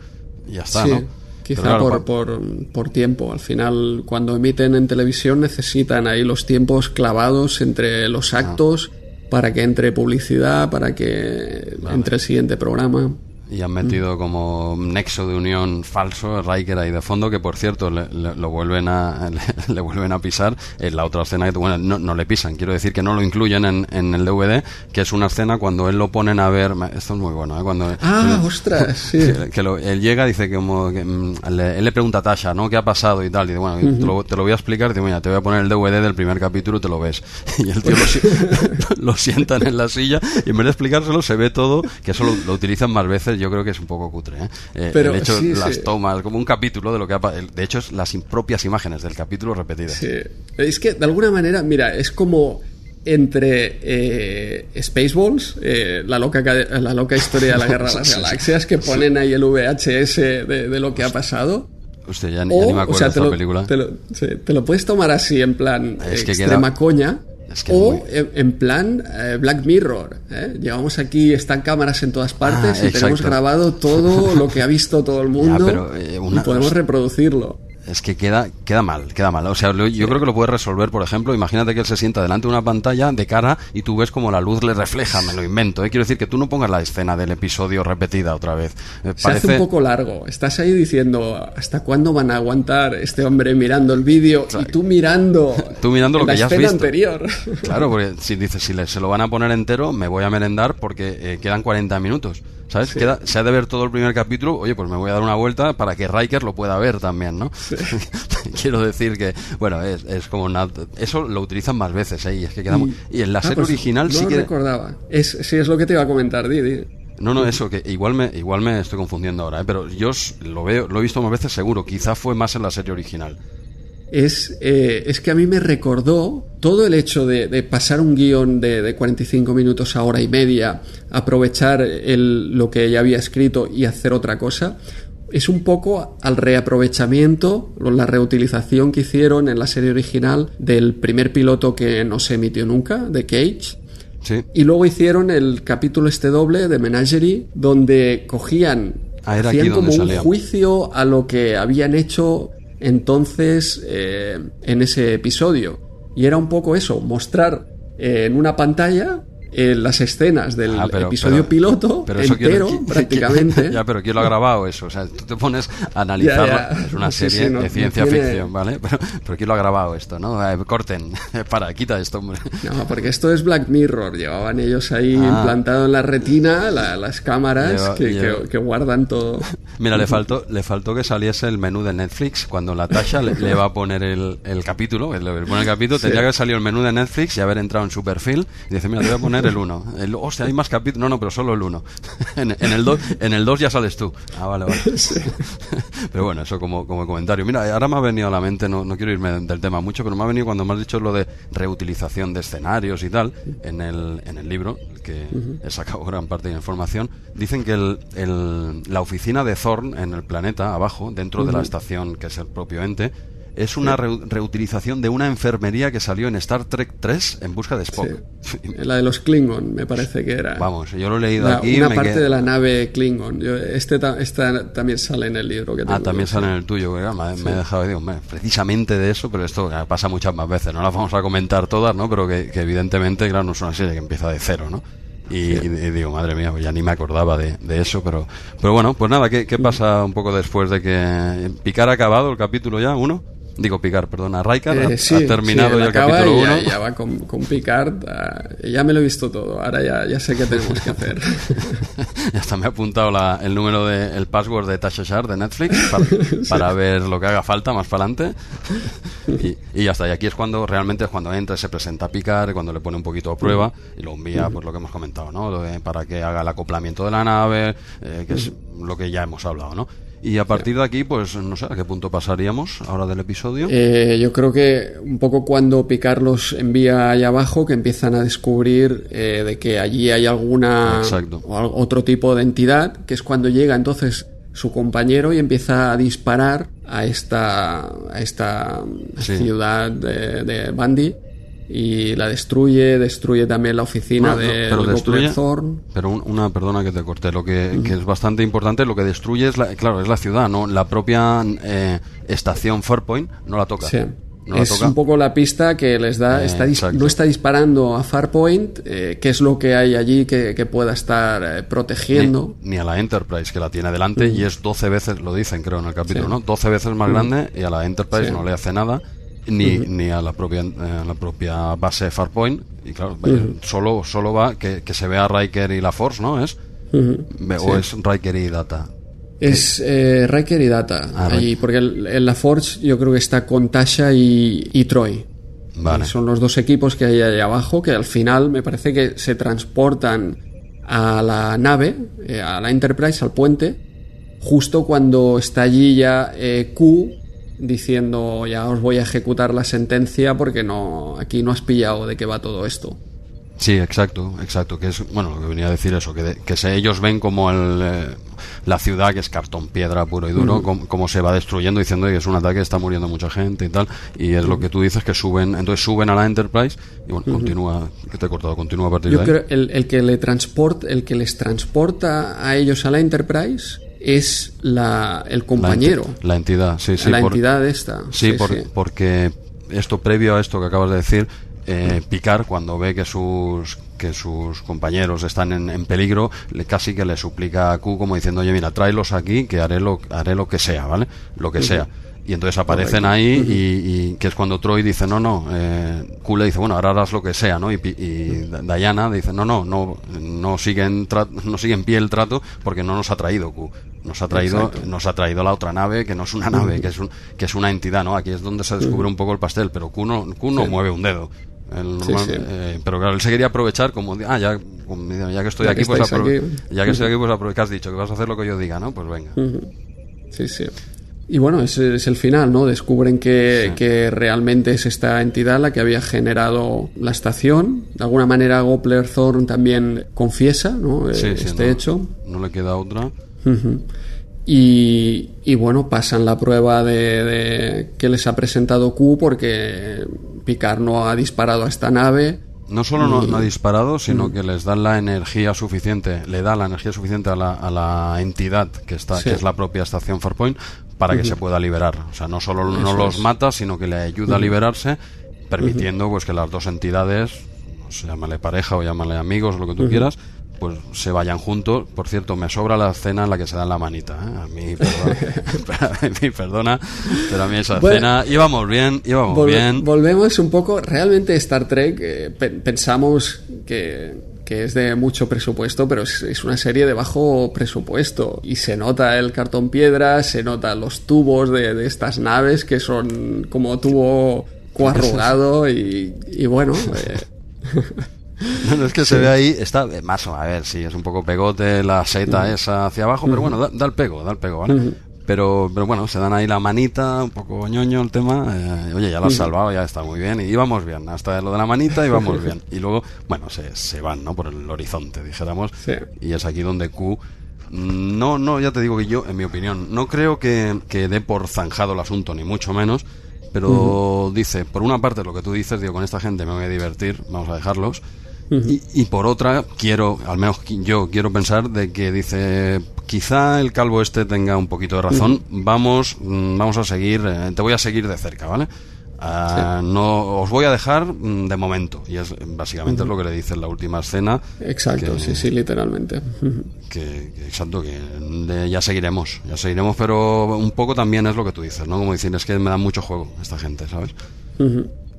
Y ya está, Sí. ¿no? Quizá por, por, por, tiempo. Al final, cuando emiten en televisión, necesitan ahí los tiempos clavados entre los ah. actos para que entre publicidad, para que entre el siguiente programa. Y han metido como nexo de unión falso Riker ahí de fondo, que por cierto le, lo vuelven a, le, vuelven a pisar en la otra escena que bueno, no, no, le pisan, quiero decir que no lo incluyen en, en, el DVD, que es una escena cuando él lo ponen a ver, esto es muy bueno, ¿eh? cuando ah, ostras, sí. que, él llega dice que como que, mm, él le pregunta a Tasha, ¿no? ¿Qué ha pasado y tal? Y dice, bueno, te, lo, te, lo, voy a explicar, dice, mira, te voy a poner el DVD del primer capítulo y te lo ves. Y el tío lo, lo sientan en la silla y en vez de explicárselo se ve todo, que eso lo utilizan más veces yo creo que es un poco cutre. ¿eh? eh Pero, el hecho, las tomas, como un capítulo de lo que ha De hecho, es las propias imágenes del capítulo repetidas. Sí. Es que, de alguna manera, mira, es como entre eh, Spaceballs, eh, la, loca, la loca historia de la Guerra de las Galaxias, que ponen ahí el VHS de, lo que ha pasado. Usted ya, ni me acuerdo de esta película. Te lo, te lo, puedes tomar así, en plan extrema coña o en, plan eh, Black Mirror. ¿eh? Llevamos aquí, están cámaras en todas partes ah, y tenemos grabado todo lo que ha visto todo el mundo eh, y podemos reproducirlo es que queda, queda mal, queda mal. O sea, yo creo que lo puedes resolver, por ejemplo, imagínate que él se sienta delante de una pantalla de cara y tú ves como la luz le refleja, me lo invento. ¿eh? Quiero decir que tú no pongas la escena del episodio repetida otra vez. Se hace un poco largo. Estás ahí diciendo, ¿hasta cuándo van a aguantar este hombre mirando el vídeo y tú mirando, tú mirando lo que ya has visto. anterior? Claro, porque si dices, si se lo van a poner entero, me voy a merendar porque eh, quedan 40 minutos. ¿Sabes? Queda, se ha de ver todo el primer capítulo, oye, pues me voy a dar una vuelta para que Riker lo pueda ver también, ¿no? Quiero decir que, bueno, es, es como una, eso lo utilizan más veces, ¿eh? Y es que queda y, en la ah, serie pues original sí que... recordaba. Es, sí, es lo que te iba a comentar, Didi. No, no, eso, que igual me, igual me estoy confundiendo ahora, ¿eh? pero yo lo veo, lo he visto más veces seguro, quizá fue más en la serie original es, eh, es que a mí me recordó todo el hecho de, pasar un guion de, de, 45 minutos a hora y media, aprovechar el, lo que ya había escrito y hacer otra cosa, es un poco al reaprovechamiento, la reutilización que hicieron en la serie original del primer piloto que no se emitió nunca, de Cage. Y luego hicieron el capítulo este doble de Menagerie, donde cogían, ah, hacían como un juicio a lo que habían hecho entonces eh, en ese episodio. Y era un poco eso, mostrar eh, en una pantalla las escenas del ah, episodio piloto entero, prácticamente. ya, pero ¿quién lo ha grabado eso? O sea, tú te pones a analizarlo, es una serie de ciencia ficción, ¿vale? Pero, pero ¿quién lo ha grabado esto, no? Eh, corten, para, quita esto, hombre. No, porque esto es Black Mirror, llevaban ellos ahí ah. implantado en la retina las cámaras que, guardan todo. Mira, le faltó, le faltó que saliese el menú de Netflix cuando la Tasha le, va a poner el, el capítulo, el, el capítulo, tendría que haber salido el menú de Netflix y haber entrado en su perfil y dice, mira, te voy a poner el 1. El, hostia, hay más capítulos. No, no, pero solo el 1. en, el 2 en el 2 ya sales tú. Ah, vale, vale. pero bueno, eso como, como comentario. Mira, ahora me ha venido a la mente, no, no quiero irme del tema mucho, pero me ha venido cuando me has dicho lo de reutilización de escenarios y tal, en el, en el libro, que he sacado gran parte de la información, dicen que el, el, la oficina de Thorn en el planeta, abajo, dentro de la estación, que es el propio ente, es una reutilización de una enfermería que salió en Star Trek 3 en busca de Spock. La de los Klingon, me parece que era. Vamos, yo lo he leído aquí. Una parte de la nave Klingon. este esta también sale en el libro que Ah, también sale en el tuyo. me, he dejado, digo, precisamente de eso, pero esto pasa muchas más veces. No las vamos a comentar todas, ¿no? Pero que, evidentemente, claro, no es una serie que empieza de cero, ¿no? Y, digo, madre mía, pues ya ni me acordaba de, eso, pero, pero bueno, pues nada, ¿qué, ¿qué, pasa un poco después de que Picar ha acabado el capítulo ya, uno? Digo Picard, perdón, a Raikar. ha, eh, terminado ya el capítulo 1. Ya, va con, con Picard. ya me lo he visto todo. Ahora ya, ya sé qué tenemos que hacer. ya hasta me ha apuntado la, el número de el password de Tasha Shar de Netflix para, ver lo que haga falta más para adelante. Y, y, ya está. Y aquí es cuando realmente es cuando entra, se presenta a Picard, cuando le pone un poquito a prueba y lo envía, pues lo que hemos comentado, ¿no? para que haga el acoplamiento de la nave, eh, que es lo que ya hemos hablado, ¿no? Y a partir de aquí, pues no sé a qué punto pasaríamos ahora del episodio. Eh, yo creo que un poco cuando Picard los envía allá abajo, que empiezan a descubrir eh, de que allí hay alguna o otro tipo de entidad, que es cuando llega entonces su compañero y empieza a disparar a esta, a esta ciudad de, de Bandi y la destruye, destruye también la oficina de pero destruye- Thorn. Pero un- una, perdona que te corté, lo que, que es bastante importante, lo que destruye es la, claro, es la ciudad, ¿no? La propia eh, estación Farpoint no la toca. Sí. No la es toca. un poco la pista que les da. Eh, está no está disparando a Farpoint, eh, qué es lo que hay allí que, que pueda estar eh, protegiendo. Ni, ni a la Enterprise que la tiene delante y es 12 veces, lo dicen creo en el capítulo, Sí. ¿no? 12 veces más grande y a la Enterprise Sí. no le hace nada. Ni, ni a la propia eh, a la propia base Farpoint. Y claro eh, solo solo va que, que se vea Riker y la Force no es o es Riker y Data. Es eh, Riker y Data. Ah, allí, porque el- en la Forge yo creo que está con Tasha y, y Troy. Vale. Son los dos equipos que hay ahí abajo que al final me parece que se transportan a la nave, eh, a la Enterprise, al puente, justo cuando está allí ya eh, Q diciendo ya os voy a ejecutar la sentencia porque no aquí no has pillado de qué va todo esto. Sí, exacto, exacto. Que es, bueno, lo que venía a decir eso, que, de- que se, ellos ven como el, eh, la ciudad, que es cartón piedra puro y duro, com- como, se va destruyendo, diciendo que es un ataque, está muriendo mucha gente y tal. Y es lo que tú dices, que suben, entonces suben a la Enterprise y bueno, continúa, que te he cortado, continúa a partir Yo de ahí. creo el, el que le transport, el que les transporta a ellos a la Enterprise es la, el La compañero, enti- La, entidad, sí, sí. la por- entidad esta. Sí, por- porque esto previo a esto que acabas de decir, eh, Picard cuando ve que sus que sus compañeros están en, en peligro, le, casi que le suplica a Q como diciendo, oye, mira, tráelos aquí que haré lo, haré lo que sea, ¿vale? Lo que sea. Y entonces aparecen Correcto. ahí y, y que es cuando Troy dice, no, no, eh, Q le dice, bueno, ahora harás lo que sea, ¿no? Y, y Diana dice, no, no, no, no sigue, en no sigue en pie el trato porque no nos ha traído Q. Nos ha traído, Exacto. nos ha traído la otra nave que no es una nave, que es un, que es una entidad, ¿no? Aquí es donde se descubre un poco el pastel, pero Q no, Q no Sí. mueve un dedo. El Sí, normal- sí. eh, pero claro, él se quería aprovechar como, ah, ya, ya que estoy Ya aquí, que pues aquí. ya que estoy aquí, pues aprove- que has dicho que vas a hacer lo que yo diga, ¿no? Pues venga. Sí, sí. Y bueno, ese es el final, ¿no? Descubren que, Sí. que realmente es esta entidad la que había generado la estación. De alguna manera, Gopler Thorn también confiesa, ¿no? Sí, sí, este no, hecho. No le queda otra. Y, y bueno, pasan la prueba de, de que les ha presentado Q porque Picard no ha disparado a esta nave. No solo no, no ha disparado, sino que les dan la energía suficiente, le da la energía suficiente a la, a la entidad que está, Sí. que es la propia estación Farpoint, para que se pueda liberar. O sea, no solo no los es. mata, sino que le ayuda a liberarse, permitiendo pues que las dos entidades, no sé, llámale pareja o llámale amigos, lo que tú quieras, pues se vayan juntos. Por cierto, me sobra la escena en la que se dan la manita. ¿eh? A mí, perdona, a mí, perdona, pero a mí esa Bueno, escena íbamos bien, íbamos Volve- bien. Volvemos un poco. Realmente Star Trek eh, pe- pensamos que, que es de mucho presupuesto, pero es, es una serie de bajo presupuesto. Y se nota el cartón piedra, se notan los tubos de, de estas naves que son como tubo coarrugado y, y bueno. eh, es que se ve ahí, está más o a ver, sí, es un poco pegote la seta esa hacia abajo, pero bueno, da, da el pego, da el pego, ¿vale? Pero, pero bueno, se dan ahí la manita, un poco ñoño el tema. eh, oye, ya lo has salvado, ya está muy bien. Y íbamos bien, hasta lo de la manita íbamos bien. Y luego, bueno, se, se van, ¿no? Por el horizonte, dijéramos. Sí. Y es aquí donde Q. No, no, ya te digo que yo, en mi opinión, no creo que, que dé por zanjado el asunto, ni mucho menos. Pero dice, por una parte lo que tú dices, digo, con esta gente me voy a divertir, vamos a dejarlos. Y, y por otra, quiero, al menos yo quiero pensar de que dice, quizá el calvo este tenga un poquito de razón, vamos, mm, vamos a seguir, eh, te voy a seguir de cerca, ¿vale? Ah, No os voy a dejar mm, de momento. Y es básicamente es lo que le dice en la última escena. Exacto, que- sí, sí, literalmente. que, que- exacto que de- ya seguiremos ya seguiremos pero un poco también es lo que tú dices no como decir es que me da mucho juego esta gente sabes.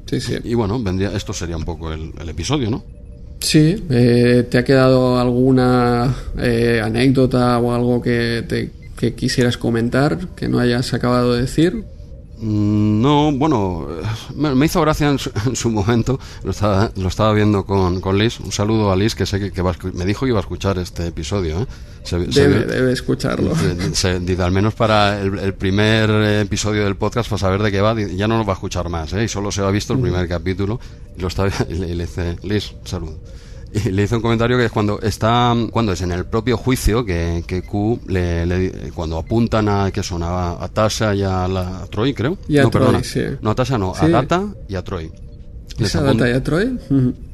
Sí, sí. y bueno vendría esto sería un poco el, el episodio no Sí, eh, ¿te ha quedado alguna eh, anécdota o algo que, te, que quisieras comentar que no hayas acabado de decir? Mm, No, bueno, me hizo gracia en su, en su momento, lo estaba, lo estaba viendo con, con Liz, un saludo a Liz que sé que, va me dijo que iba a escuchar este episodio, ¿eh? Se- se- Debe, debe escucharlo. se- al menos para el, el primer episodio del podcast, para saber de qué va, ya no nos va a escuchar más, ¿eh? y solo se ha visto el primer capítulo, y, lo y le, y le dice, Liz, saludo. Y le hizo un comentario que es cuando está, cuando es en el propio juicio, que, que Q, le, le- cuando apuntan a, que son a, a Tasha y a, la, a Troy, creo. Y a no, Troy, perdona. sí. No, a Tasha no, a Sí. Data y a Troy. ¿Esa batalla de Troy?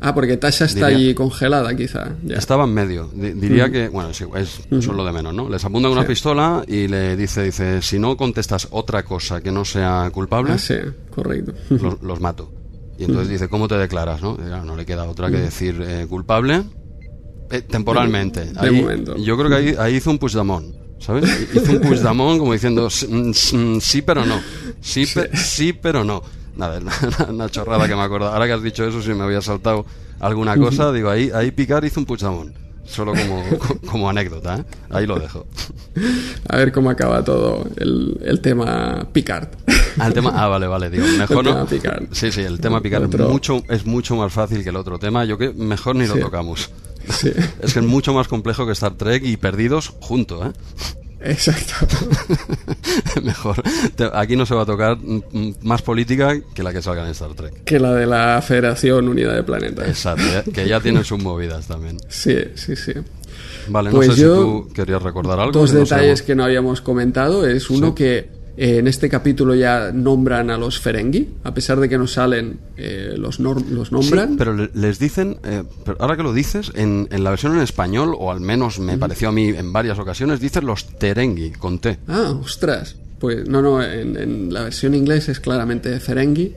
Ah, porque Tasha está Diría- allí congelada, quizá. Ya. Estaba en medio. Di- diría que, bueno, es, igual, es eso es lo de menos, ¿no? Les apuntan una Sí. pistola y le dice, dice, si no contestas otra cosa que no sea culpable, Ah, sí, correcto. los, los mato. Y entonces dice, ¿cómo te declaras? No, no le queda otra que decir eh, culpable eh, temporalmente. De Ahí- momento. Yo creo que ahí, ahí hizo un Puigdemont, ¿sabes? Hizo un Puigdemont como diciendo, "S- mm, mm, sí, pero no. Sí, pe- sí, pero no. Nada, una, una chorrada que me acuerdo. Ahora que has dicho eso, si me había saltado alguna cosa, digo, ahí, ahí Picar hizo un Puigdemont. Solo como, como anécdota, ¿eh? Ahí lo dejo. A ver cómo acaba todo el, el tema Picard. Ah, el tema, ah, vale, vale, digo, mejor El no. tema Picard. Sí, sí, el tema picar Otro- mucho, es mucho más fácil que el otro tema. Yo que mejor ni lo tocamos. Sí, Es que es mucho más complejo que Star Trek y perdidos juntos, ¿eh? Exacto. Mejor. Aquí no se va a tocar más política que la que salga en Star Trek. Que la de la Federación Unida de Planetas. Exacto, que ya tiene sus movidas también. Sí, sí, sí. Vale, Pues no sé yo- si tú querías recordar algo. Dos que detalles que no habíamos comentado es uno Sí. que eh, en este capítulo ya nombran a los Ferengi, a pesar de que no salen, eh, los, los nombran. Sí, pero le- les dicen, eh, pero ahora que lo dices, en, en la versión en español, o al menos me pareció a mí en varias ocasiones, dicen los Terengi, con T. Ah, ostras. Pues no, no, en, en la versión inglés es claramente Ferengi,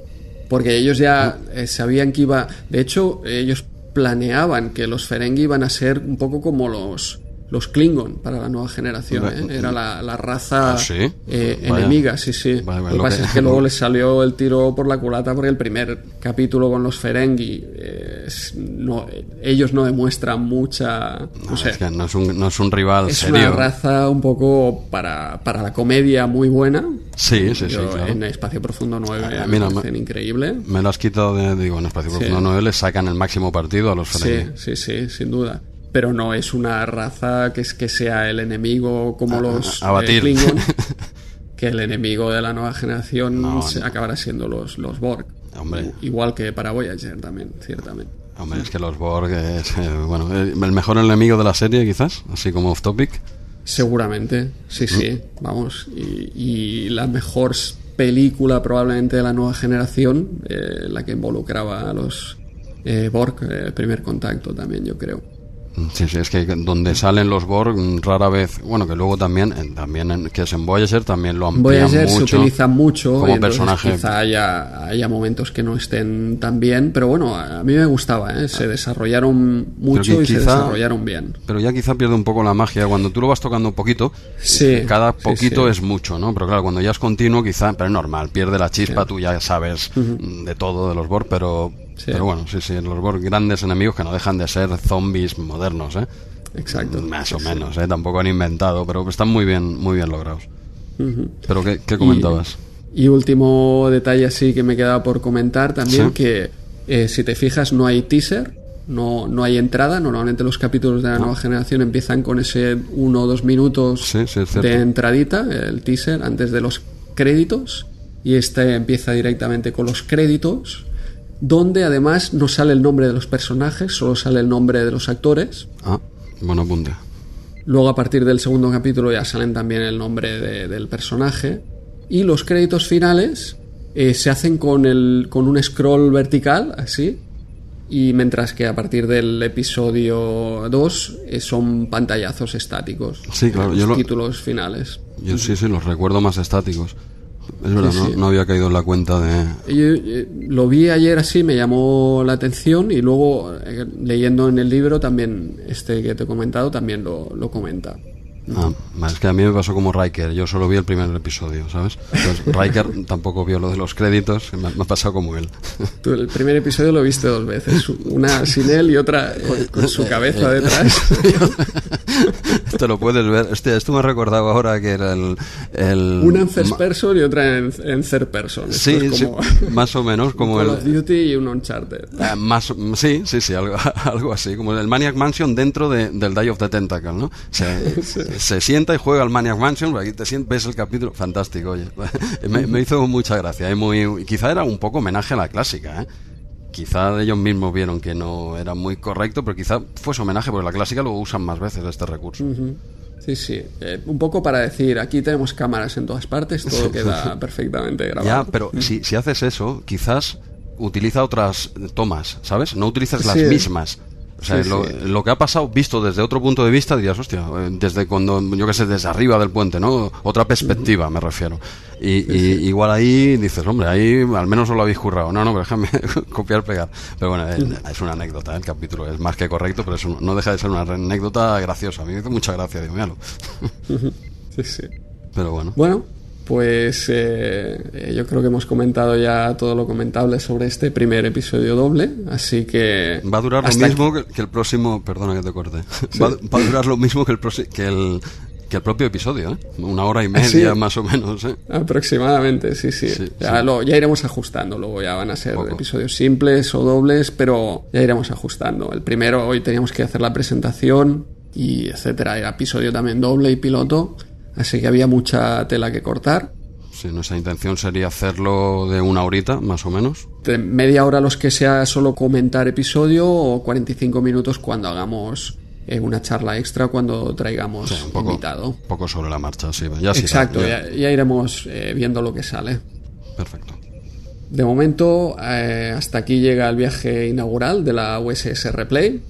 porque ellos ya eh, sabían que iba. De hecho, ellos planeaban que los Ferengi iban a ser un poco como los. Los Klingon para la nueva generación, ¿eh? era la, la raza ¿Ah, sí? eh, enemiga, sí, sí. Lo que lo pasa que- es que luego les salió el tiro por la culata porque el primer capítulo con los Ferengi, eh, es- no, ellos no demuestran mucha. No, No, sé, es que no es un, no es un rival es serio. una raza un poco para, para la comedia muy buena. Sí, sí, sí, Yo claro. En Espacio Profundo 9 Ah, me mira, me- increíble. Me lo has quitado de, digo, en Espacio Profundo 9 le sacan el máximo partido a los Sí, Ferengi. sí, sí, sin duda. Pero no es una raza que, es, que sea el enemigo como los a eh, Klingon, que el enemigo de la nueva generación No, se- no. acabará siendo los, los Borg. Hombre. Igual que para Voyager también, ciertamente. Hombre, es que los Borg es, eh, bueno, eh, el mejor enemigo de la serie, quizás, así como off topic. Seguramente, sí, sí, vamos. Y, y la mejor película probablemente de la nueva generación, eh, la que involucraba a los eh, Borg, el primer contacto también, yo creo. Sí, sí, es que donde salen los Borg mm, rara vez, bueno, que luego también, en- también en, que es en Voyager, también lo amplían Voyager se mucho. utiliza mucho como personaje. quizá haya, haya momentos que no estén tan bien, pero bueno, a mí me gustaba, ¿eh? se desarrollaron mucho y se desarrollaron bien. Pero ya quizá pierde un poco la magia. Cuando tú lo vas tocando un poquito, Sí, cada poquito sí. es mucho, ¿no? Pero claro, cuando ya es continuo, quizá, pero es normal, pierde la chispa, tú ya sabes mm, de todo de los Borg, pero, Sí. pero bueno, sí, sí, los grandes enemigos que no dejan de ser zombies modernos, ¿eh? Exacto. Más o menos, ¿eh? Tampoco han inventado, pero están muy bien, muy bien logrados. Pero, ¿qué, qué comentabas? Y último detalle así que me quedaba por comentar también, Sí. que eh, si te fijas no hay teaser, no, no hay entrada, normalmente los capítulos de la nueva generación empiezan con ese uno o dos minutos Sí, sí, de entradita, el teaser, antes de los créditos, y este empieza directamente con los créditos, donde además no sale el nombre de los personajes, solo sale el nombre de los actores. Ah, buen apunte. Luego a partir del segundo capítulo ya salen también el nombre de- del personaje. Y los créditos finales eh, se hacen con, el, con un scroll vertical, así. Y mientras que a partir del episodio 2 eh, son pantallazos estáticos. Sí, claro, Los yo lo- títulos finales. Yo sí, sí, los recuerdo más estáticos. Es verdad, Sí, no, sí. no había caído en la cuenta de... Yo, eh, lo vi ayer así, me llamó la atención y luego eh, leyendo en el libro también, este que te he comentado, también lo, lo comenta. Ah, es que a mí me pasó como Riker, yo solo vi el primer episodio, ¿sabes? Entonces, Riker tampoco vio lo de los créditos, me, ha- me ha pasado como él. Tú el primer episodio lo viste dos veces, una sin él y otra con, con su cabeza detrás. Esto lo puedes ver. Hostia, esto me ha recordado ahora que era el... el Una en first person y otra en, en third person. Esto Sí, es sí, como más o menos como el... Call of Duty y un Uncharted. Ah, más, sí, sí, sí, algo, algo así, como el Maniac Mansion dentro de- del Die of the Tentacle, ¿no? Se, se sienta y juega al Maniac Mansion, aquí te sientas, ves el capítulo, fantástico, oye. me, me hizo mucha gracia, y muy, quizá era un poco homenaje a la clásica, ¿eh? Quizá ellos mismos vieron que no era muy correcto, pero quizá fuese homenaje, porque la clásica lo usan más veces este recurso. Sí, sí. Eh, un poco para decir, aquí tenemos cámaras en todas partes, todo queda perfectamente grabado. Ya, pero si, si haces eso, quizás utiliza otras tomas, ¿sabes? No utilizas las Sí. mismas. O sea, Sí, lo, sí. lo que ha pasado visto desde otro punto de vista, dirías, hostia, eh, desde cuando, yo que sé, desde arriba del puente, ¿no? Otra perspectiva, me refiero. Y, y igual ahí dices, hombre, ahí al menos os lo habéis currado. No, no, pero déjame copiar, pegar. Pero bueno, eh, es una anécdota, el capítulo es más que correcto, pero eso no deja de ser una anécdota graciosa. A mí me hizo mucha gracia, digo, míralo. Sí, sí. Pero bueno. Bueno, pues eh, eh, yo creo que hemos comentado ya todo lo comentable sobre este primer episodio doble, así que... Va a durar lo mismo que, que el próximo. Perdona que te corte. Va, va a durar lo mismo que el, que el, que el propio episodio, ¿eh? Una hora y media sí? más o menos, ¿eh? Aproximadamente, sí, sí. Sí, ya. Lo, ya iremos ajustando, luego ya van a ser Poco. episodios simples o dobles, pero ya iremos ajustando. El primero, hoy teníamos que hacer la presentación y etcétera. Era episodio también doble y piloto, así que había mucha tela que cortar. Sí, nuestra intención sería hacerlo de una horita, más o menos. De media hora los que sea solo comentar episodio o 45 minutos cuando hagamos eh, una charla extra cuando traigamos Sí, un poco, invitado. un poco sobre la marcha, sí. Ya sí, Exacto, ya- ya, ya iremos eh, viendo lo que sale. Perfecto. De momento, eh, hasta aquí llega el viaje inaugural de la USS Replay.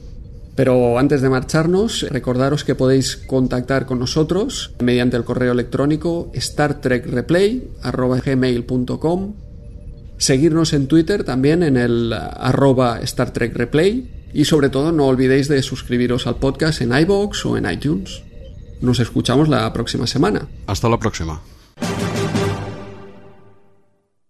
Pero antes de marcharnos, recordaros que podéis contactar con nosotros mediante el correo electrónico startrekreplay.gmail.com Seguirnos en Twitter también en el arroba Star Trek Replay y sobre todo no olvidéis de suscribiros al podcast en iVoox o en iTunes. Nos escuchamos la próxima semana. Hasta la próxima.